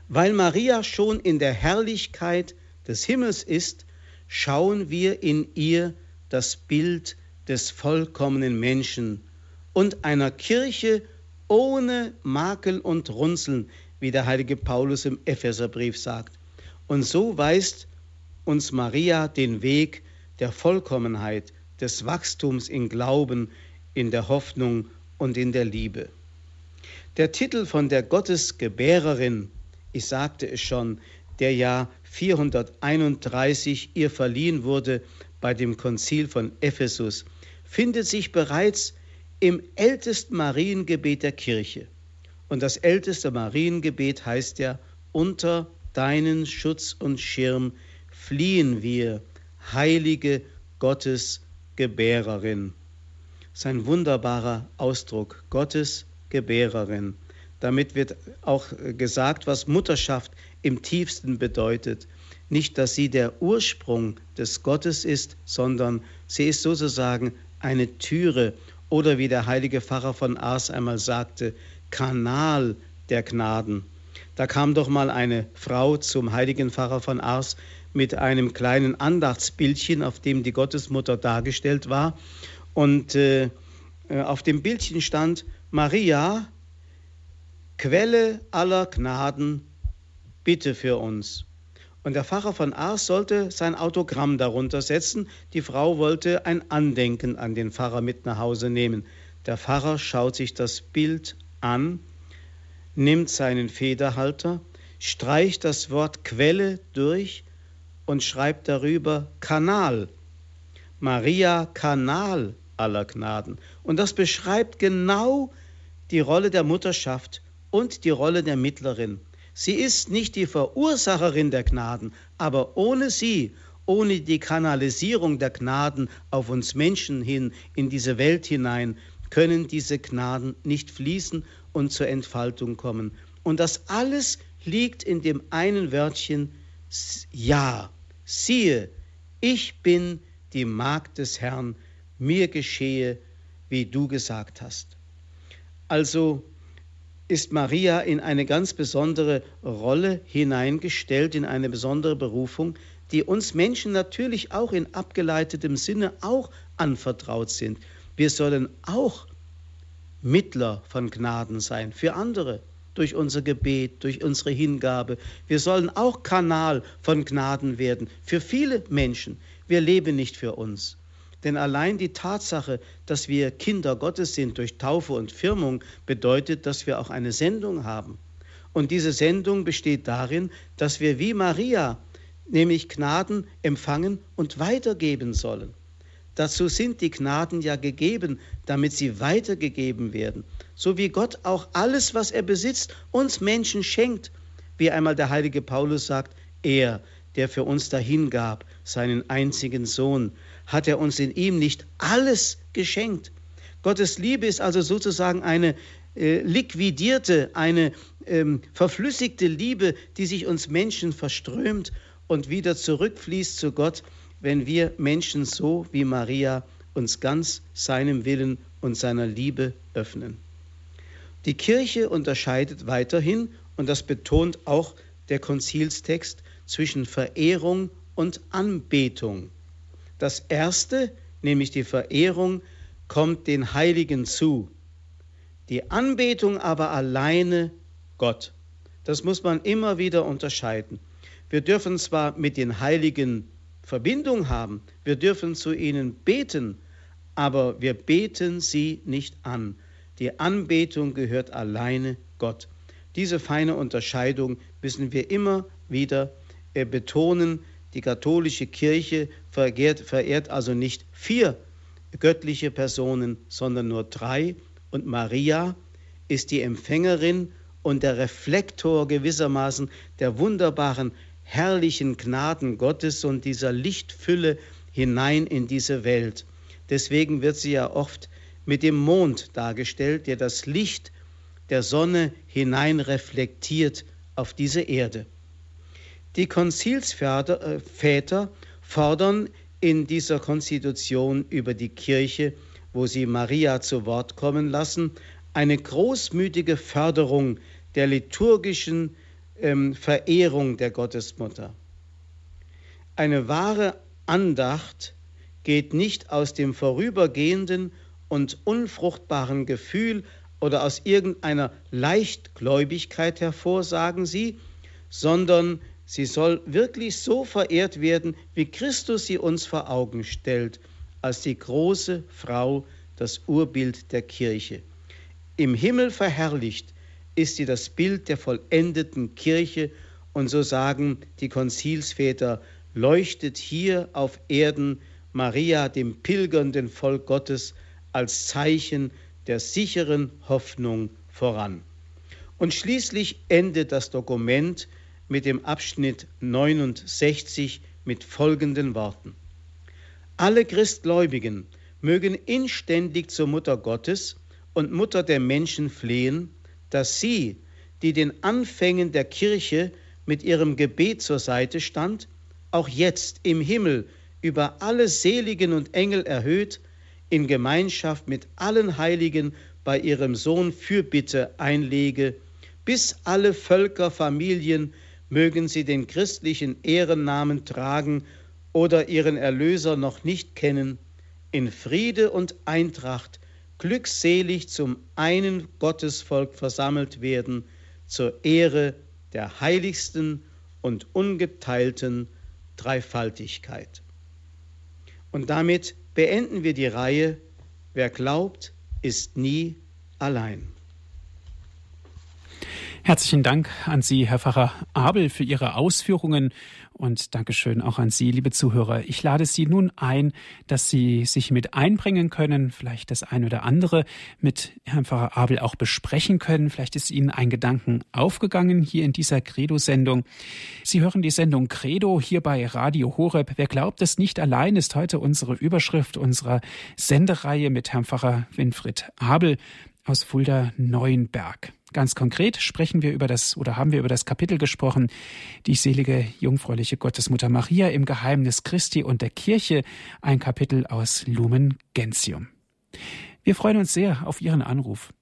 Weil Maria schon in der Herrlichkeit des Himmels ist, schauen wir in ihr das Bild des vollkommenen Menschen und einer Kirche ohne Makel und Runzeln, wie der heilige Paulus im Epheserbrief sagt. Und so weist uns Maria den Weg der Vollkommenheit, des Wachstums in Glauben, in der Hoffnung und in der Liebe. Der Titel von der Gottesgebärerin, ich sagte es schon, der Jahr 431 ihr verliehen wurde bei dem Konzil von Ephesus, findet sich bereits im ältesten Mariengebet der Kirche. Und das älteste Mariengebet heißt ja, unter deinen Schutz und Schirm fliehen wir, heilige Gottes Gebärerin. Sein wunderbarer Ausdruck, Gottes Gebärerin. Damit wird auch gesagt, was Mutterschaft im tiefsten bedeutet. Nicht, dass sie der Ursprung des Gottes ist, sondern sie ist sozusagen eine Türe oder wie der heilige Pfarrer von Ars einmal sagte, Kanal der Gnaden. Da kam doch mal eine Frau zum heiligen Pfarrer von Ars mit einem kleinen Andachtsbildchen, auf dem die Gottesmutter dargestellt war. Und äh, äh, auf dem Bildchen stand Maria, Quelle aller Gnaden, bitte für uns. Und der Pfarrer von Ars sollte sein Autogramm darunter setzen. Die Frau wollte ein Andenken an den Pfarrer mit nach Hause nehmen. Der Pfarrer schaut sich das Bild an, nimmt seinen Federhalter, streicht das Wort Quelle durch und schreibt darüber Kanal. Maria Kanal aller Gnaden. Und das beschreibt genau die Rolle der Mutterschaft und die Rolle der Mittlerin. Sie ist nicht die Verursacherin der Gnaden, aber ohne sie, ohne die Kanalisierung der Gnaden auf uns Menschen hin, in diese Welt hinein, können diese Gnaden nicht fließen und zur Entfaltung kommen. Und das alles liegt in dem einen Wörtchen Ja. Siehe, ich bin die Magd des Herrn, mir geschehe, wie du gesagt hast. Also ist Maria in eine ganz besondere Rolle hineingestellt, in eine besondere Berufung, die uns Menschen natürlich auch in abgeleitetem Sinne auch anvertraut sind. Wir sollen auch Mittler von Gnaden sein für andere durch unser Gebet, durch unsere Hingabe. Wir sollen auch Kanal von Gnaden werden für viele Menschen. Wir leben nicht für uns. Denn allein die Tatsache, dass wir Kinder Gottes sind durch Taufe und Firmung, bedeutet, dass wir auch eine Sendung haben. Und diese Sendung besteht darin, dass wir wie Maria, nämlich Gnaden empfangen und weitergeben sollen. Dazu sind die Gnaden ja gegeben, damit sie weitergegeben werden. So wie Gott auch alles, was er besitzt, uns Menschen schenkt. Wie einmal der heilige Paulus sagt, er, der für uns dahingab, seinen einzigen Sohn, hat er uns in ihm nicht alles geschenkt. Gottes Liebe ist also sozusagen eine äh, liquidierte, eine ähm, verflüssigte Liebe, die sich uns Menschen verströmt und wieder zurückfließt zu Gott, wenn wir Menschen so wie Maria uns ganz seinem Willen und seiner Liebe öffnen. Die Kirche unterscheidet weiterhin, und das betont auch der Konzilstext, zwischen Verehrung und Anbetung. Das Erste, nämlich die Verehrung, kommt den Heiligen zu, die Anbetung aber alleine Gott. Das muss man immer wieder unterscheiden. Wir dürfen zwar mit den Heiligen Verbindung haben, wir dürfen zu ihnen beten, aber wir beten sie nicht an. Die Anbetung gehört alleine Gott. Diese feine Unterscheidung müssen wir immer wieder äh, betonen. Die katholische Kirche verehrt, verehrt also nicht vier göttliche Personen, sondern nur drei. Und Maria ist die Empfängerin und der Reflektor gewissermaßen der wunderbaren herrlichen Gnaden Gottes und dieser Lichtfülle hinein in diese Welt. Deswegen wird sie ja oft mit dem Mond dargestellt, der das Licht der Sonne hinein reflektiert auf diese Erde. Die Konzilsväter äh, fordern in dieser Konstitution über die Kirche, wo sie Maria zu Wort kommen lassen, eine großmütige Förderung der liturgischen ähm, Verehrung der Gottesmutter. Eine wahre Andacht geht nicht aus dem vorübergehenden und unfruchtbaren Gefühl oder aus irgendeiner Leichtgläubigkeit hervor, sagen sie, sondern sie soll wirklich so verehrt werden, wie Christus sie uns vor Augen stellt, als die große Frau, das Urbild der Kirche. Im Himmel verherrlicht ist sie das Bild der vollendeten Kirche und so sagen die Konzilsväter, leuchtet hier auf Erden Maria dem pilgernden Volk Gottes als Zeichen der sicheren Hoffnung voran. Und schließlich endet das Dokument mit dem Abschnitt 69 mit folgenden Worten. Alle Christgläubigen mögen inständig zur Mutter Gottes und Mutter der Menschen flehen, dass sie, die den Anfängen der Kirche mit ihrem Gebet zur Seite stand, auch jetzt im Himmel über alle Seligen und Engel erhöht, in Gemeinschaft mit allen Heiligen bei ihrem Sohn Fürbitte einlege, bis alle Völker, Familien mögen sie den christlichen Ehrennamen tragen oder ihren Erlöser noch nicht kennen, in Friede und Eintracht glückselig zum einen Gottesvolk versammelt werden, zur Ehre der heiligsten und ungeteilten Dreifaltigkeit. Und damit beenden wir die Reihe Wer glaubt, ist nie allein. Herzlichen Dank an Sie, Herr Pfarrer Abel, für Ihre Ausführungen und Dankeschön auch an Sie, liebe Zuhörer. Ich lade Sie nun ein, dass Sie sich mit einbringen können, vielleicht das eine oder andere mit Herrn Pfarrer Abel auch besprechen können. Vielleicht ist Ihnen ein Gedanken aufgegangen hier in dieser Credo-Sendung. Sie hören die Sendung Credo hier bei Radio Horeb. Wer glaubt es nicht allein, ist heute unsere Überschrift unserer Sendereihe mit Herrn Pfarrer Winfried Abel aus Fulda Neuenberg. Ganz konkret sprechen wir über das oder haben wir über das Kapitel gesprochen, die selige jungfräuliche Gottesmutter Maria im Geheimnis Christi und der Kirche, ein Kapitel aus Lumen Gentium. Wir freuen uns sehr auf Ihren Anruf.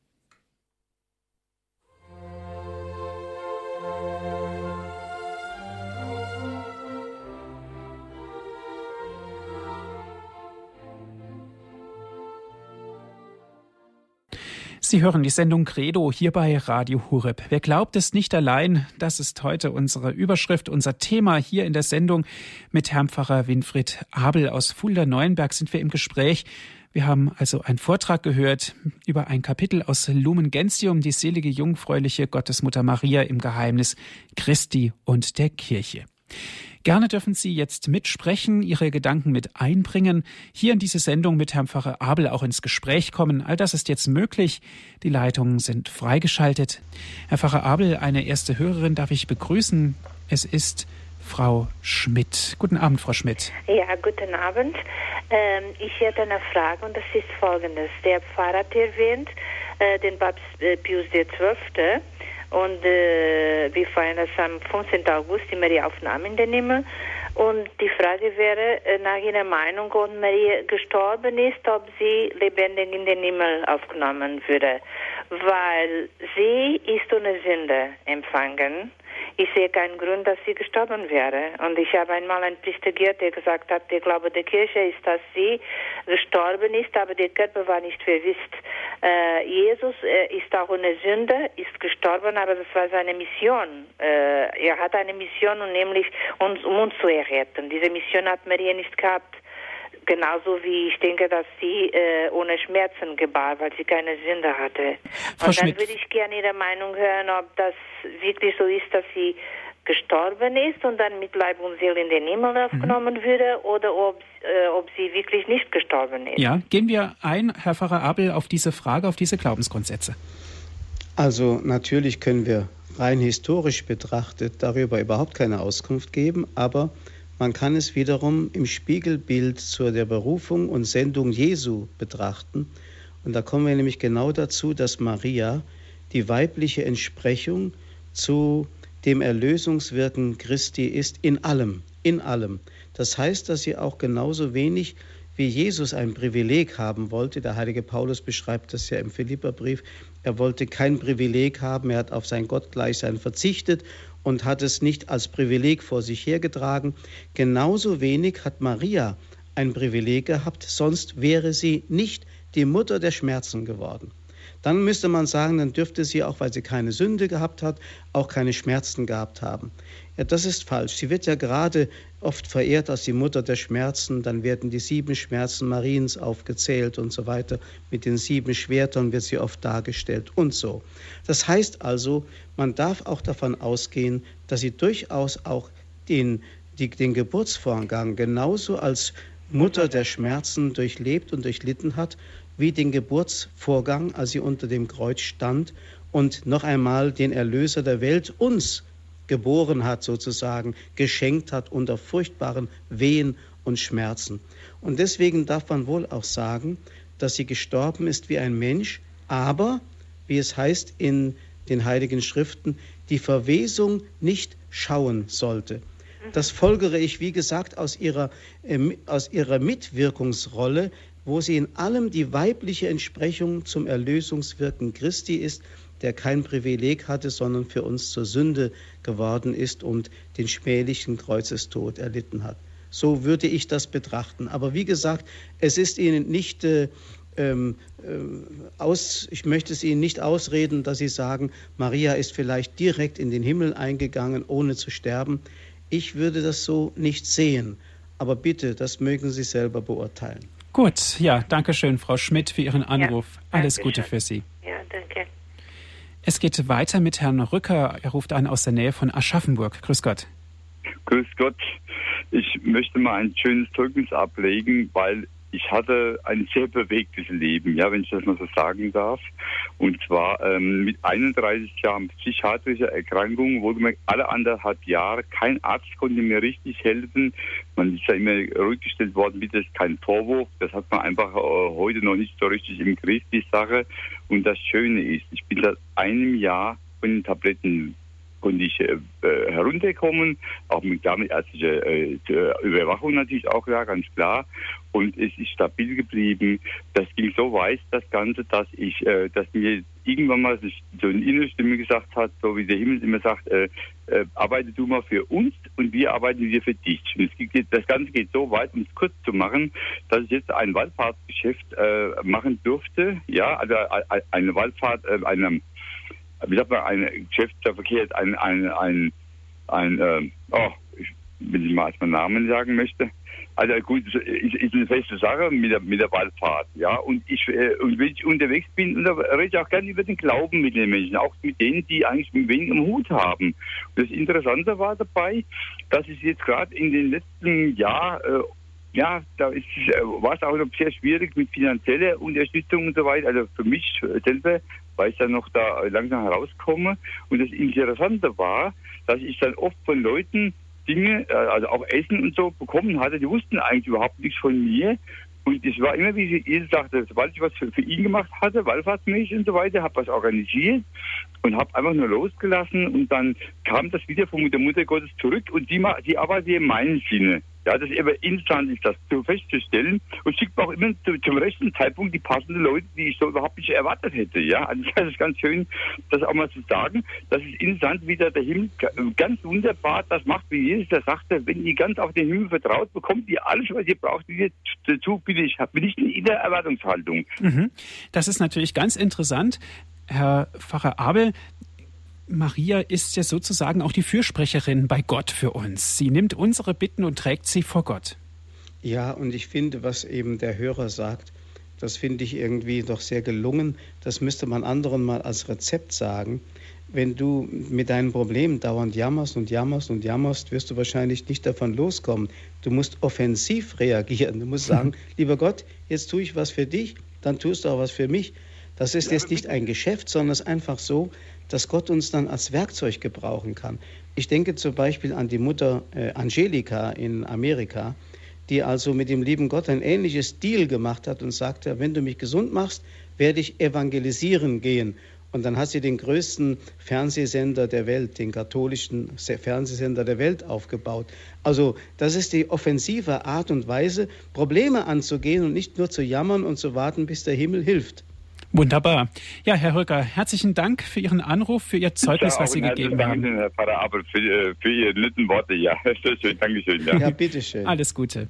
Sie hören die Sendung Credo hier bei Radio Hureb. Wer glaubt es nicht allein, das ist heute unsere Überschrift, unser Thema hier in der Sendung. Mit Herrn Pfarrer Winfried Abel aus Fulda-Neuenberg sind wir im Gespräch. Wir haben also einen Vortrag gehört über ein Kapitel aus Lumen Gentium, die selige jungfräuliche Gottesmutter Maria im Geheimnis Christi und der Kirche. Gerne dürfen Sie jetzt mitsprechen, Ihre Gedanken mit einbringen, hier in diese Sendung mit Herrn Pfarrer Abel auch ins Gespräch kommen. All das ist jetzt möglich. Die Leitungen sind freigeschaltet. Herr Pfarrer Abel, eine erste Hörerin darf ich begrüßen. Es ist Frau Schmidt. Guten Abend, Frau Schmidt. Ja, guten Abend. Ähm, ich hätte eine Frage und das ist folgendes. Der Pfarrer hat erwähnt, äh, den Papst äh, Pius XII., und äh, wir feiern das am 15. August, die Maria-Aufnahme in den Himmel. Und die Frage wäre, äh, nach Ihrer Meinung, ob Maria gestorben ist, ob sie lebendig in den Himmel aufgenommen würde. Weil sie ist ohne Sünde empfangen ich sehe keinen Grund, dass sie gestorben wäre. Und ich habe einmal einen Priester gehört, der gesagt hat, der Glaube der Kirche ist, dass sie gestorben ist, aber der Körper war nicht verwisst. Äh, Jesus äh, ist auch ohne Sünde, ist gestorben, aber das war seine Mission. Äh, er hat eine Mission, und nämlich uns, um uns zu erretten. Diese Mission hat Maria nicht gehabt. Genauso wie ich denke, dass sie äh, ohne Schmerzen gebar, weil sie keine Sünde hatte. Frau und dann Schmidt. würde ich gerne Ihre Meinung hören, ob das wirklich so ist, dass sie gestorben ist und dann mit Leib und Seele in den Himmel aufgenommen mhm. würde oder ob, äh, ob sie wirklich nicht gestorben ist. Ja, gehen wir ein, Herr Pfarrer Abel, auf diese Frage, auf diese Glaubensgrundsätze. Also natürlich können wir rein historisch betrachtet darüber überhaupt keine Auskunft geben, aber man kann es wiederum im Spiegelbild zu der Berufung und Sendung Jesu betrachten. Und da kommen wir nämlich genau dazu, dass Maria die weibliche Entsprechung zu dem Erlösungswirken Christi ist in allem, in allem. Das heißt, dass sie auch genauso wenig wie Jesus ein Privileg haben wollte. Der heilige Paulus beschreibt das ja im Philipperbrief. Er wollte kein Privileg haben, er hat auf sein Gottgleichsein verzichtet und hat es nicht als Privileg vor sich hergetragen. Genauso wenig hat Maria ein Privileg gehabt, sonst wäre sie nicht die Mutter der Schmerzen geworden. Dann müsste man sagen, dann dürfte sie, auch weil sie keine Sünde gehabt hat, auch keine Schmerzen gehabt haben. Ja, das ist falsch. Sie wird ja gerade oft verehrt als die Mutter der Schmerzen. Dann werden die sieben Schmerzen Mariens aufgezählt und so weiter. Mit den sieben Schwertern wird sie oft dargestellt und so. Das heißt also, man darf auch davon ausgehen, dass sie durchaus auch den, die, den Geburtsvorgang genauso als Mutter der Schmerzen durchlebt und durchlitten hat, wie den Geburtsvorgang, als sie unter dem Kreuz stand und noch einmal den Erlöser der Welt uns geboren hat, sozusagen, geschenkt hat unter furchtbaren Wehen und Schmerzen. Und deswegen darf man wohl auch sagen, dass sie gestorben ist wie ein Mensch, aber, wie es heißt in den heiligen Schriften, die Verwesung nicht schauen sollte. Das folgere ich, wie gesagt, aus ihrer, äh, aus ihrer Mitwirkungsrolle, wo sie in allem die weibliche Entsprechung zum Erlösungswirken Christi ist, der kein Privileg hatte, sondern für uns zur Sünde geworden ist und den schmählichen Kreuzestod erlitten hat. So würde ich das betrachten. Aber wie gesagt, es ist Ihnen nicht äh, ähm, äh, aus, ich möchte es Ihnen nicht ausreden, dass Sie sagen, Maria ist vielleicht direkt in den Himmel eingegangen, ohne zu sterben. Ich würde das so nicht sehen. Aber bitte, das mögen Sie selber beurteilen. Gut, ja, danke schön, Frau Schmidt, für Ihren Anruf. Ja, Alles Gute schön. für Sie. Ja, danke. Es geht weiter mit Herrn Rücker. Er ruft an aus der Nähe von Aschaffenburg. Grüß Gott. Grüß Gott. Ich möchte mal ein schönes Zeugnis ablegen, weil ich hatte ein sehr bewegtes Leben, ja, wenn ich das mal so sagen darf. Und zwar ähm, mit 31 Jahren psychiatrischer Erkrankung, mir alle anderthalb Jahre, kein Arzt konnte mir richtig helfen. Man ist ja immer rückgestellt worden, bitte ist kein Vorwurf. Das hat man einfach äh, heute noch nicht so richtig im Griff, die Sache. Und das Schöne ist, ich bin seit einem Jahr von den Tabletten konnte ich äh, äh herunterkommen, auch mit damit ärztlicher äh, Überwachung natürlich auch, ja, ganz klar. Und es ist stabil geblieben. Das ging so weit, das Ganze, dass ich, äh, dass mir irgendwann mal so eine innere Stimme gesagt hat, so wie der Himmel immer sagt, äh, äh, arbeite du mal für uns und wir arbeiten wir für dich. Und geht, das Ganze geht so weit, um es kurz zu machen, dass ich jetzt ein Wallfahrtsgeschäft äh, machen durfte. Ja, also äh, eine Wallfahrt, äh, eine, wie sagt man, ein Geschäftsverkehr, ein, ein, ein, ein, äh, oh, ich, wenn ich mal meinen Namen sagen möchte, also gut, ist, ist eine feste Sache mit der, mit der Wallfahrt, ja. Und ich, äh, und wenn ich unterwegs bin, und da rede ich auch gerne über den Glauben mit den Menschen, auch mit denen, die eigentlich mit wenig im Hut haben. Und das Interessante war dabei, dass es jetzt gerade in den letzten Jahren äh, ja, da ist, äh, war es auch noch sehr schwierig mit finanzieller Unterstützung und so weiter. Also für mich selber, weil ich dann noch da langsam herauskomme. Und das Interessante war, dass ich dann oft von Leuten Dinge, äh, also auch Essen und so bekommen hatte, die wussten eigentlich überhaupt nichts von mir. Und es war immer, wie jeder sagte, sobald ich was für, für ihn gemacht hatte, wallfahrtsmäßig und so weiter, habe was organisiert und habe einfach nur losgelassen und dann kam das wieder von der Mutter Gottes zurück und die, die arbeitet in meinem Sinne. Ja, das ist aber interessant, ist das so festzustellen und schickt mir auch immer zu, zum rechten Zeitpunkt die passenden Leute, die ich so überhaupt nicht erwartet hätte. Ja, also [LAUGHS] das ist ganz schön, das auch mal zu sagen. Das ist interessant, wie der Himmel ganz wunderbar das macht, wie Jesus das sagte, wenn ihr ganz auf den Himmel vertraut, bekommt ihr alles, was ihr braucht. Wie dazu bin ich, bin ich in der Erwartungshaltung. Mhm. Das ist natürlich ganz interessant. Herr Pfarrer Abel, Maria ist ja sozusagen auch die Fürsprecherin bei Gott für uns. Sie nimmt unsere Bitten und trägt sie vor Gott. Ja, und ich finde, was eben der Hörer sagt, das finde ich irgendwie doch sehr gelungen. Das müsste man anderen mal als Rezept sagen. Wenn du mit deinen Problemen dauernd jammerst und jammerst und jammerst, wirst du wahrscheinlich nicht davon loskommen. Du musst offensiv reagieren. Du musst sagen, [LAUGHS] lieber Gott, jetzt tue ich was für dich, dann tust du auch was für mich. Das ist jetzt nicht ein Geschäft, sondern es ist einfach so, dass Gott uns dann als Werkzeug gebrauchen kann. Ich denke zum Beispiel an die Mutter äh, Angelika in Amerika, die also mit dem lieben Gott ein ähnliches Deal gemacht hat und sagte, wenn du mich gesund machst, werde ich evangelisieren gehen. Und dann hat sie den größten Fernsehsender der Welt, den katholischen Fernsehsender der Welt aufgebaut. Also das ist die offensive Art und Weise, Probleme anzugehen und nicht nur zu jammern und zu warten, bis der Himmel hilft. Wunderbar. Ja, Herr Rücker, herzlichen Dank für Ihren Anruf, für Ihr Zeugnis, ja, was Sie gegeben haben. Danke, Herr Pfarrer Abel, für, äh, für Ihre netten Worte. Ja, [LAUGHS] sehr schön. Dankeschön. Ja, ja bitteschön. Alles Gute.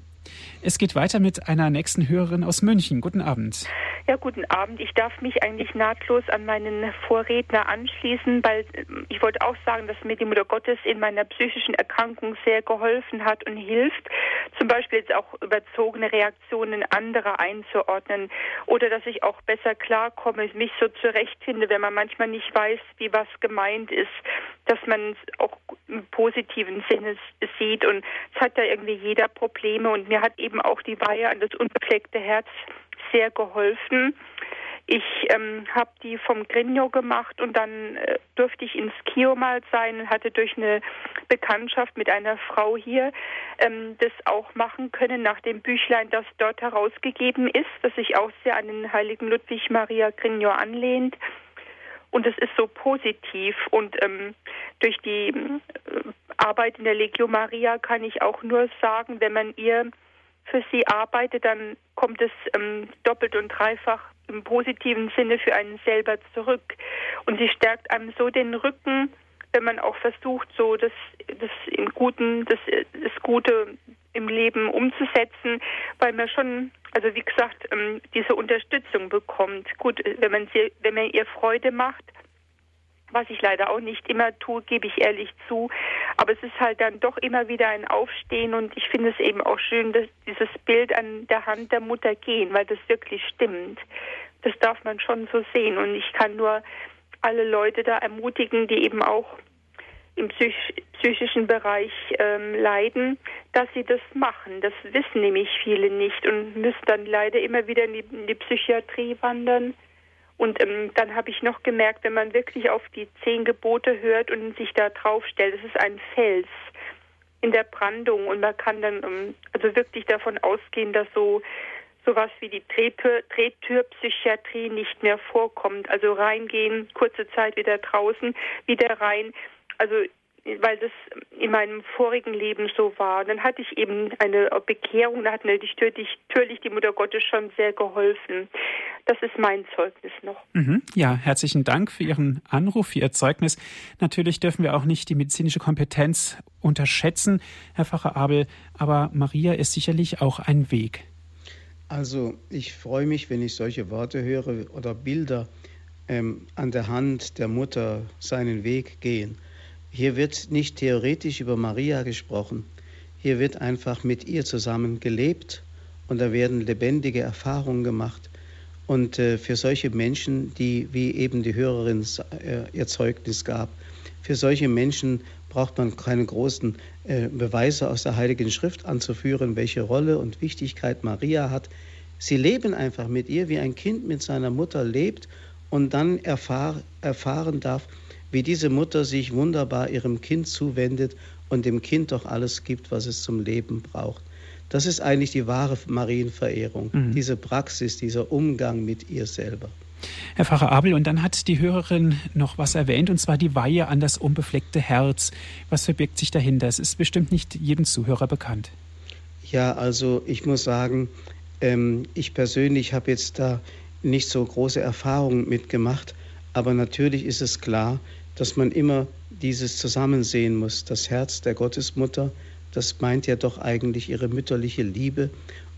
Es geht weiter mit einer nächsten Hörerin aus München. Guten Abend. Ja, guten Abend. Ich darf mich eigentlich nahtlos an meinen Vorredner anschließen, weil äh, ich wollte auch sagen, dass mir die Mutter Gottes in meiner psychischen Erkrankung sehr geholfen hat und hilft. Zum Beispiel jetzt auch überzogene Reaktionen anderer einzuordnen oder dass ich auch besser klarkomme, mich so zurechtfinde, wenn man manchmal nicht weiß, wie was gemeint ist, dass man es auch im positiven Sinne sieht und es hat ja irgendwie jeder Probleme und mir hat eben auch die Weihe an das unbefleckte Herz sehr geholfen. Ich ähm, habe die vom Grinjo gemacht und dann äh, durfte ich ins Kio mal sein und hatte durch eine Bekanntschaft mit einer Frau hier ähm, das auch machen können nach dem Büchlein, das dort herausgegeben ist, das sich auch sehr an den heiligen Ludwig Maria Grinjo anlehnt. Und es ist so positiv und ähm, durch die äh, Arbeit in der Legio Maria kann ich auch nur sagen, wenn man ihr für sie arbeitet, dann kommt es ähm, doppelt und dreifach im positiven Sinne für einen selber zurück. Und sie stärkt einem so den Rücken, wenn man auch versucht, so das, das im Guten, das, das Gute im Leben umzusetzen, weil man schon, also wie gesagt, ähm, diese Unterstützung bekommt. Gut, wenn man sie, wenn man ihr Freude macht, was ich leider auch nicht immer tue, gebe ich ehrlich zu. Aber es ist halt dann doch immer wieder ein Aufstehen und ich finde es eben auch schön, dass dieses Bild an der Hand der Mutter gehen, weil das wirklich stimmt. Das darf man schon so sehen und ich kann nur alle Leute da ermutigen, die eben auch im psych psychischen Bereich ähm, leiden, dass sie das machen. Das wissen nämlich viele nicht und müssen dann leider immer wieder in die, in die Psychiatrie wandern. Und ähm, dann habe ich noch gemerkt, wenn man wirklich auf die zehn Gebote hört und sich da drauf stellt, das ist ein Fels in der Brandung und man kann dann ähm, also wirklich davon ausgehen, dass so sowas wie die Drehtür, Drehtürpsychiatrie nicht mehr vorkommt. Also reingehen, kurze Zeit wieder draußen, wieder rein also weil das in meinem vorigen Leben so war. Und dann hatte ich eben eine Bekehrung, da hat natürlich, natürlich die Mutter Gottes schon sehr geholfen. Das ist mein Zeugnis noch. Mhm. Ja, herzlichen Dank für Ihren Anruf, für Ihr Zeugnis. Natürlich dürfen wir auch nicht die medizinische Kompetenz unterschätzen, Herr Pfarrer Abel, aber Maria ist sicherlich auch ein Weg. Also ich freue mich, wenn ich solche Worte höre oder Bilder ähm, an der Hand der Mutter seinen Weg gehen. Hier wird nicht theoretisch über Maria gesprochen. Hier wird einfach mit ihr zusammen gelebt und da werden lebendige Erfahrungen gemacht. Und äh, für solche Menschen, die, wie eben die Hörerin äh, ihr Zeugnis gab, für solche Menschen braucht man keine großen äh, Beweise aus der Heiligen Schrift anzuführen, welche Rolle und Wichtigkeit Maria hat. Sie leben einfach mit ihr, wie ein Kind mit seiner Mutter lebt und dann erfahr, erfahren darf, wie diese Mutter sich wunderbar ihrem Kind zuwendet und dem Kind doch alles gibt, was es zum Leben braucht. Das ist eigentlich die wahre Marienverehrung, mhm. diese Praxis, dieser Umgang mit ihr selber. Herr Pfarrer Abel, und dann hat die Hörerin noch was erwähnt, und zwar die Weihe an das unbefleckte Herz. Was verbirgt sich dahinter? Es ist bestimmt nicht jedem Zuhörer bekannt. Ja, also ich muss sagen, ähm, ich persönlich habe jetzt da nicht so große Erfahrungen mitgemacht, aber natürlich ist es klar, dass man immer dieses zusammensehen muss. Das Herz der Gottesmutter, das meint ja doch eigentlich ihre mütterliche Liebe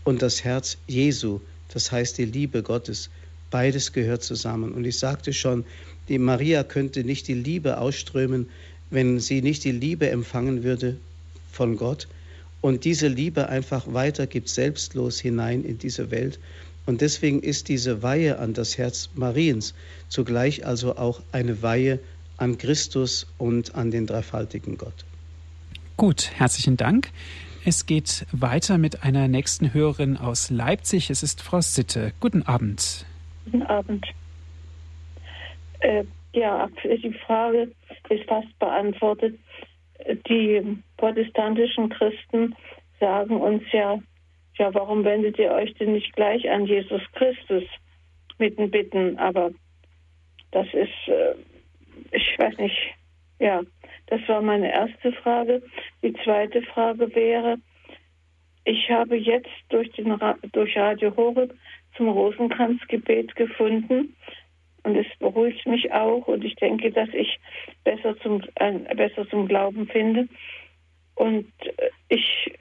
und das Herz Jesu, das heißt die Liebe Gottes. Beides gehört zusammen. Und ich sagte schon, die Maria könnte nicht die Liebe ausströmen, wenn sie nicht die Liebe empfangen würde von Gott und diese Liebe einfach weitergibt, selbstlos hinein in diese Welt. Und deswegen ist diese Weihe an das Herz Mariens zugleich also auch eine Weihe an Christus und an den dreifaltigen Gott. Gut, herzlichen Dank. Es geht weiter mit einer nächsten Hörerin aus Leipzig. Es ist Frau Sitte. Guten Abend. Guten Abend. Äh, ja, die Frage ist fast beantwortet. Die protestantischen Christen sagen uns ja, ja, warum wendet ihr euch denn nicht gleich an Jesus Christus mit den Bitten? Aber das ist, äh, ich weiß nicht, ja, das war meine erste Frage. Die zweite Frage wäre, ich habe jetzt durch, den, durch Radio Horeb zum Rosenkranzgebet gefunden und es beruhigt mich auch und ich denke, dass ich besser zum, äh, besser zum Glauben finde. Und äh, ich,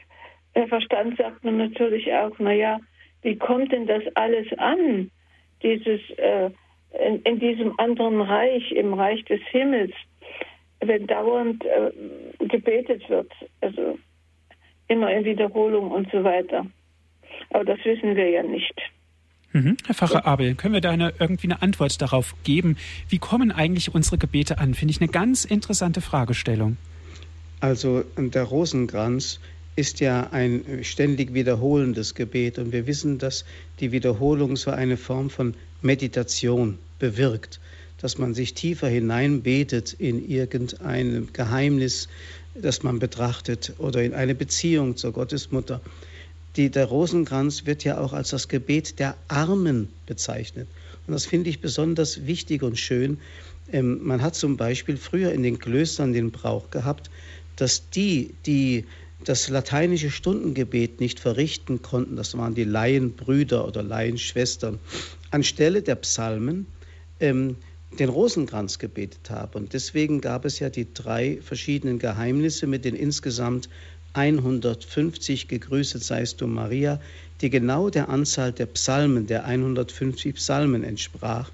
der Verstand sagt mir natürlich auch, naja, wie kommt denn das alles an, dieses äh, in, in, diesem anderen Reich, im Reich des Himmels, wenn dauernd äh, gebetet wird, also immer in Wiederholung und so weiter. Aber das wissen wir ja nicht. Mhm. Herr Pfarrer Abel, können wir da eine, irgendwie eine Antwort darauf geben? Wie kommen eigentlich unsere Gebete an? Finde ich eine ganz interessante Fragestellung. Also der Rosenkranz ist ja ein ständig wiederholendes Gebet und wir wissen, dass die Wiederholung so eine Form von Meditation bewirkt, dass man sich tiefer hineinbetet in irgendein Geheimnis, das man betrachtet oder in eine Beziehung zur Gottesmutter. Die, der Rosenkranz wird ja auch als das Gebet der Armen bezeichnet. Und das finde ich besonders wichtig und schön. Ähm, man hat zum Beispiel früher in den Klöstern den Brauch gehabt, dass die, die das lateinische Stundengebet nicht verrichten konnten, das waren die Laienbrüder oder Laienschwestern, anstelle der Psalmen ähm, den Rosenkranz gebetet haben. Und deswegen gab es ja die drei verschiedenen Geheimnisse mit den insgesamt 150 Gegrüßet seist du Maria, die genau der Anzahl der Psalmen, der 150 Psalmen entsprach.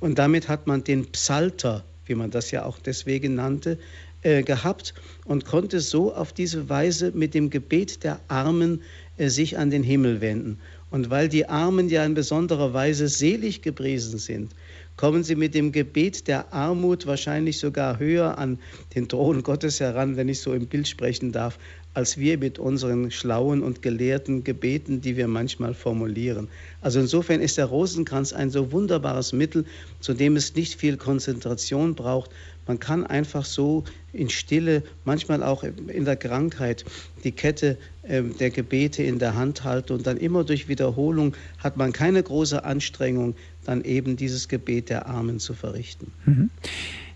Und damit hat man den Psalter, wie man das ja auch deswegen nannte, äh, gehabt und konnte so auf diese Weise mit dem Gebet der Armen äh, sich an den Himmel wenden. Und weil die Armen ja in besonderer Weise selig gepriesen sind, kommen sie mit dem Gebet der Armut wahrscheinlich sogar höher an den Thron Gottes heran, wenn ich so im Bild sprechen darf, als wir mit unseren schlauen und gelehrten Gebeten, die wir manchmal formulieren. Also insofern ist der Rosenkranz ein so wunderbares Mittel, zu dem es nicht viel Konzentration braucht. Man kann einfach so in Stille, manchmal auch in der Krankheit, die Kette äh, der Gebete in der Hand halten und dann immer durch Wiederholung hat man keine große Anstrengung, dann eben dieses Gebet der Armen zu verrichten. Mhm.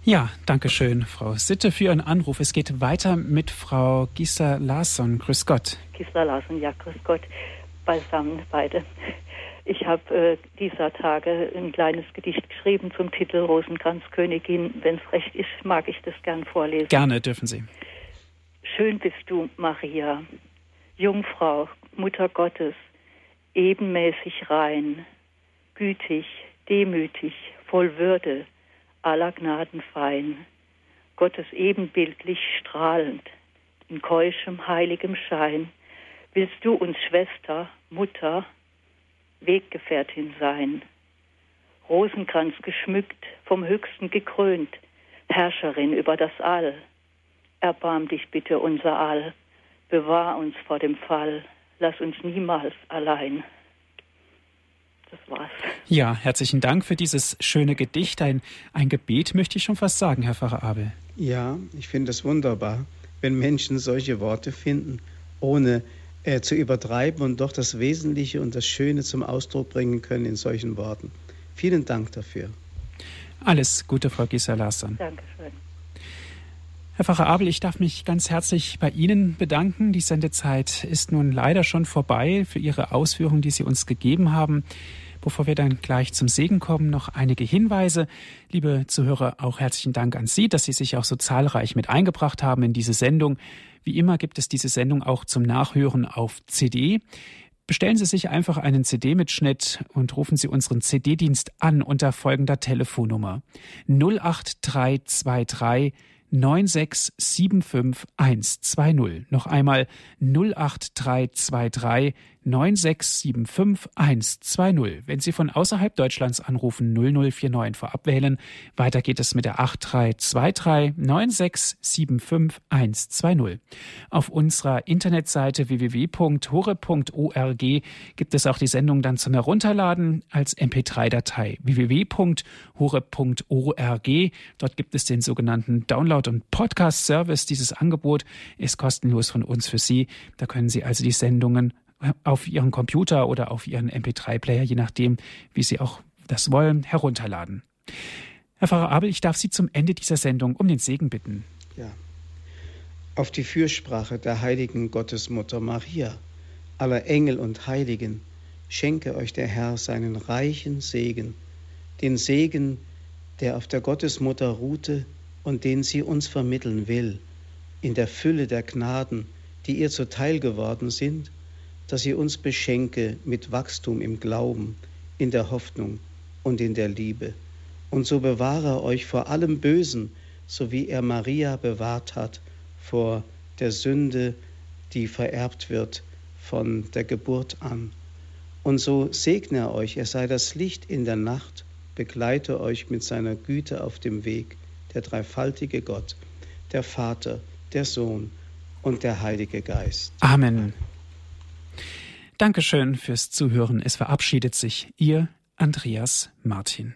Ja, danke schön, Frau Sitte, für Ihren Anruf. Es geht weiter mit Frau Gisa Larsson. Grüß Gott. Gisa Larsson, ja, grüß Gott. Beisammen beide. Ich habe äh, dieser Tage ein kleines Gedicht geschrieben zum Titel Rosenkranzkönigin. Wenn es recht ist, mag ich das gern vorlesen. Gerne dürfen Sie. Schön bist du, Maria, Jungfrau, Mutter Gottes, ebenmäßig rein, gütig, demütig, voll Würde, aller Gnaden fein, Gottes ebenbildlich strahlend, in keuschem heiligem Schein, willst du uns Schwester, Mutter, Weggefährtin sein. Rosenkranz geschmückt, vom Höchsten gekrönt, Herrscherin über das All. Erbarm dich bitte unser All, bewahr uns vor dem Fall, lass uns niemals allein. Das war's. Ja, herzlichen Dank für dieses schöne Gedicht. Ein, ein Gebet möchte ich schon fast sagen, Herr Pfarrer Abel. Ja, ich finde es wunderbar, wenn Menschen solche Worte finden, ohne äh, zu übertreiben und doch das Wesentliche und das Schöne zum Ausdruck bringen können in solchen Worten. Vielen Dank dafür. Alles Gute, Frau Gisela-Lassan. Dankeschön. Herr Pfarrer Abel, ich darf mich ganz herzlich bei Ihnen bedanken. Die Sendezeit ist nun leider schon vorbei für Ihre Ausführungen, die Sie uns gegeben haben. Bevor wir dann gleich zum Segen kommen, noch einige Hinweise. Liebe Zuhörer, auch herzlichen Dank an Sie, dass Sie sich auch so zahlreich mit eingebracht haben in diese Sendung. Wie immer gibt es diese Sendung auch zum Nachhören auf CD. Bestellen Sie sich einfach einen CD-Mitschnitt und rufen Sie unseren CD-Dienst an unter folgender Telefonnummer 08323 9675120. Noch einmal 08323 9675120. Wenn Sie von außerhalb Deutschlands anrufen, 0049 vorab wählen. Weiter geht es mit der 8323 9675120. Auf unserer Internetseite www.hore.org gibt es auch die Sendung dann zum Herunterladen als MP3-Datei www.hore.org. Dort gibt es den sogenannten Download- und Podcast-Service. Dieses Angebot ist kostenlos von uns für Sie. Da können Sie also die Sendungen auf Ihren Computer oder auf Ihren MP3-Player, je nachdem, wie Sie auch das wollen, herunterladen. Herr Pfarrer Abel, ich darf Sie zum Ende dieser Sendung um den Segen bitten. Ja. Auf die Fürsprache der heiligen Gottesmutter Maria, aller Engel und Heiligen, schenke euch der Herr seinen reichen Segen, den Segen, der auf der Gottesmutter ruhte und den sie uns vermitteln will, in der Fülle der Gnaden, die ihr zuteil geworden sind dass sie uns beschenke mit Wachstum im Glauben, in der Hoffnung und in der Liebe. Und so bewahre euch vor allem Bösen, so wie er Maria bewahrt hat vor der Sünde, die vererbt wird von der Geburt an. Und so segne euch, er sei das Licht in der Nacht, begleite euch mit seiner Güte auf dem Weg, der dreifaltige Gott, der Vater, der Sohn und der Heilige Geist. Amen. Dankeschön fürs Zuhören. Es verabschiedet sich Ihr Andreas Martin.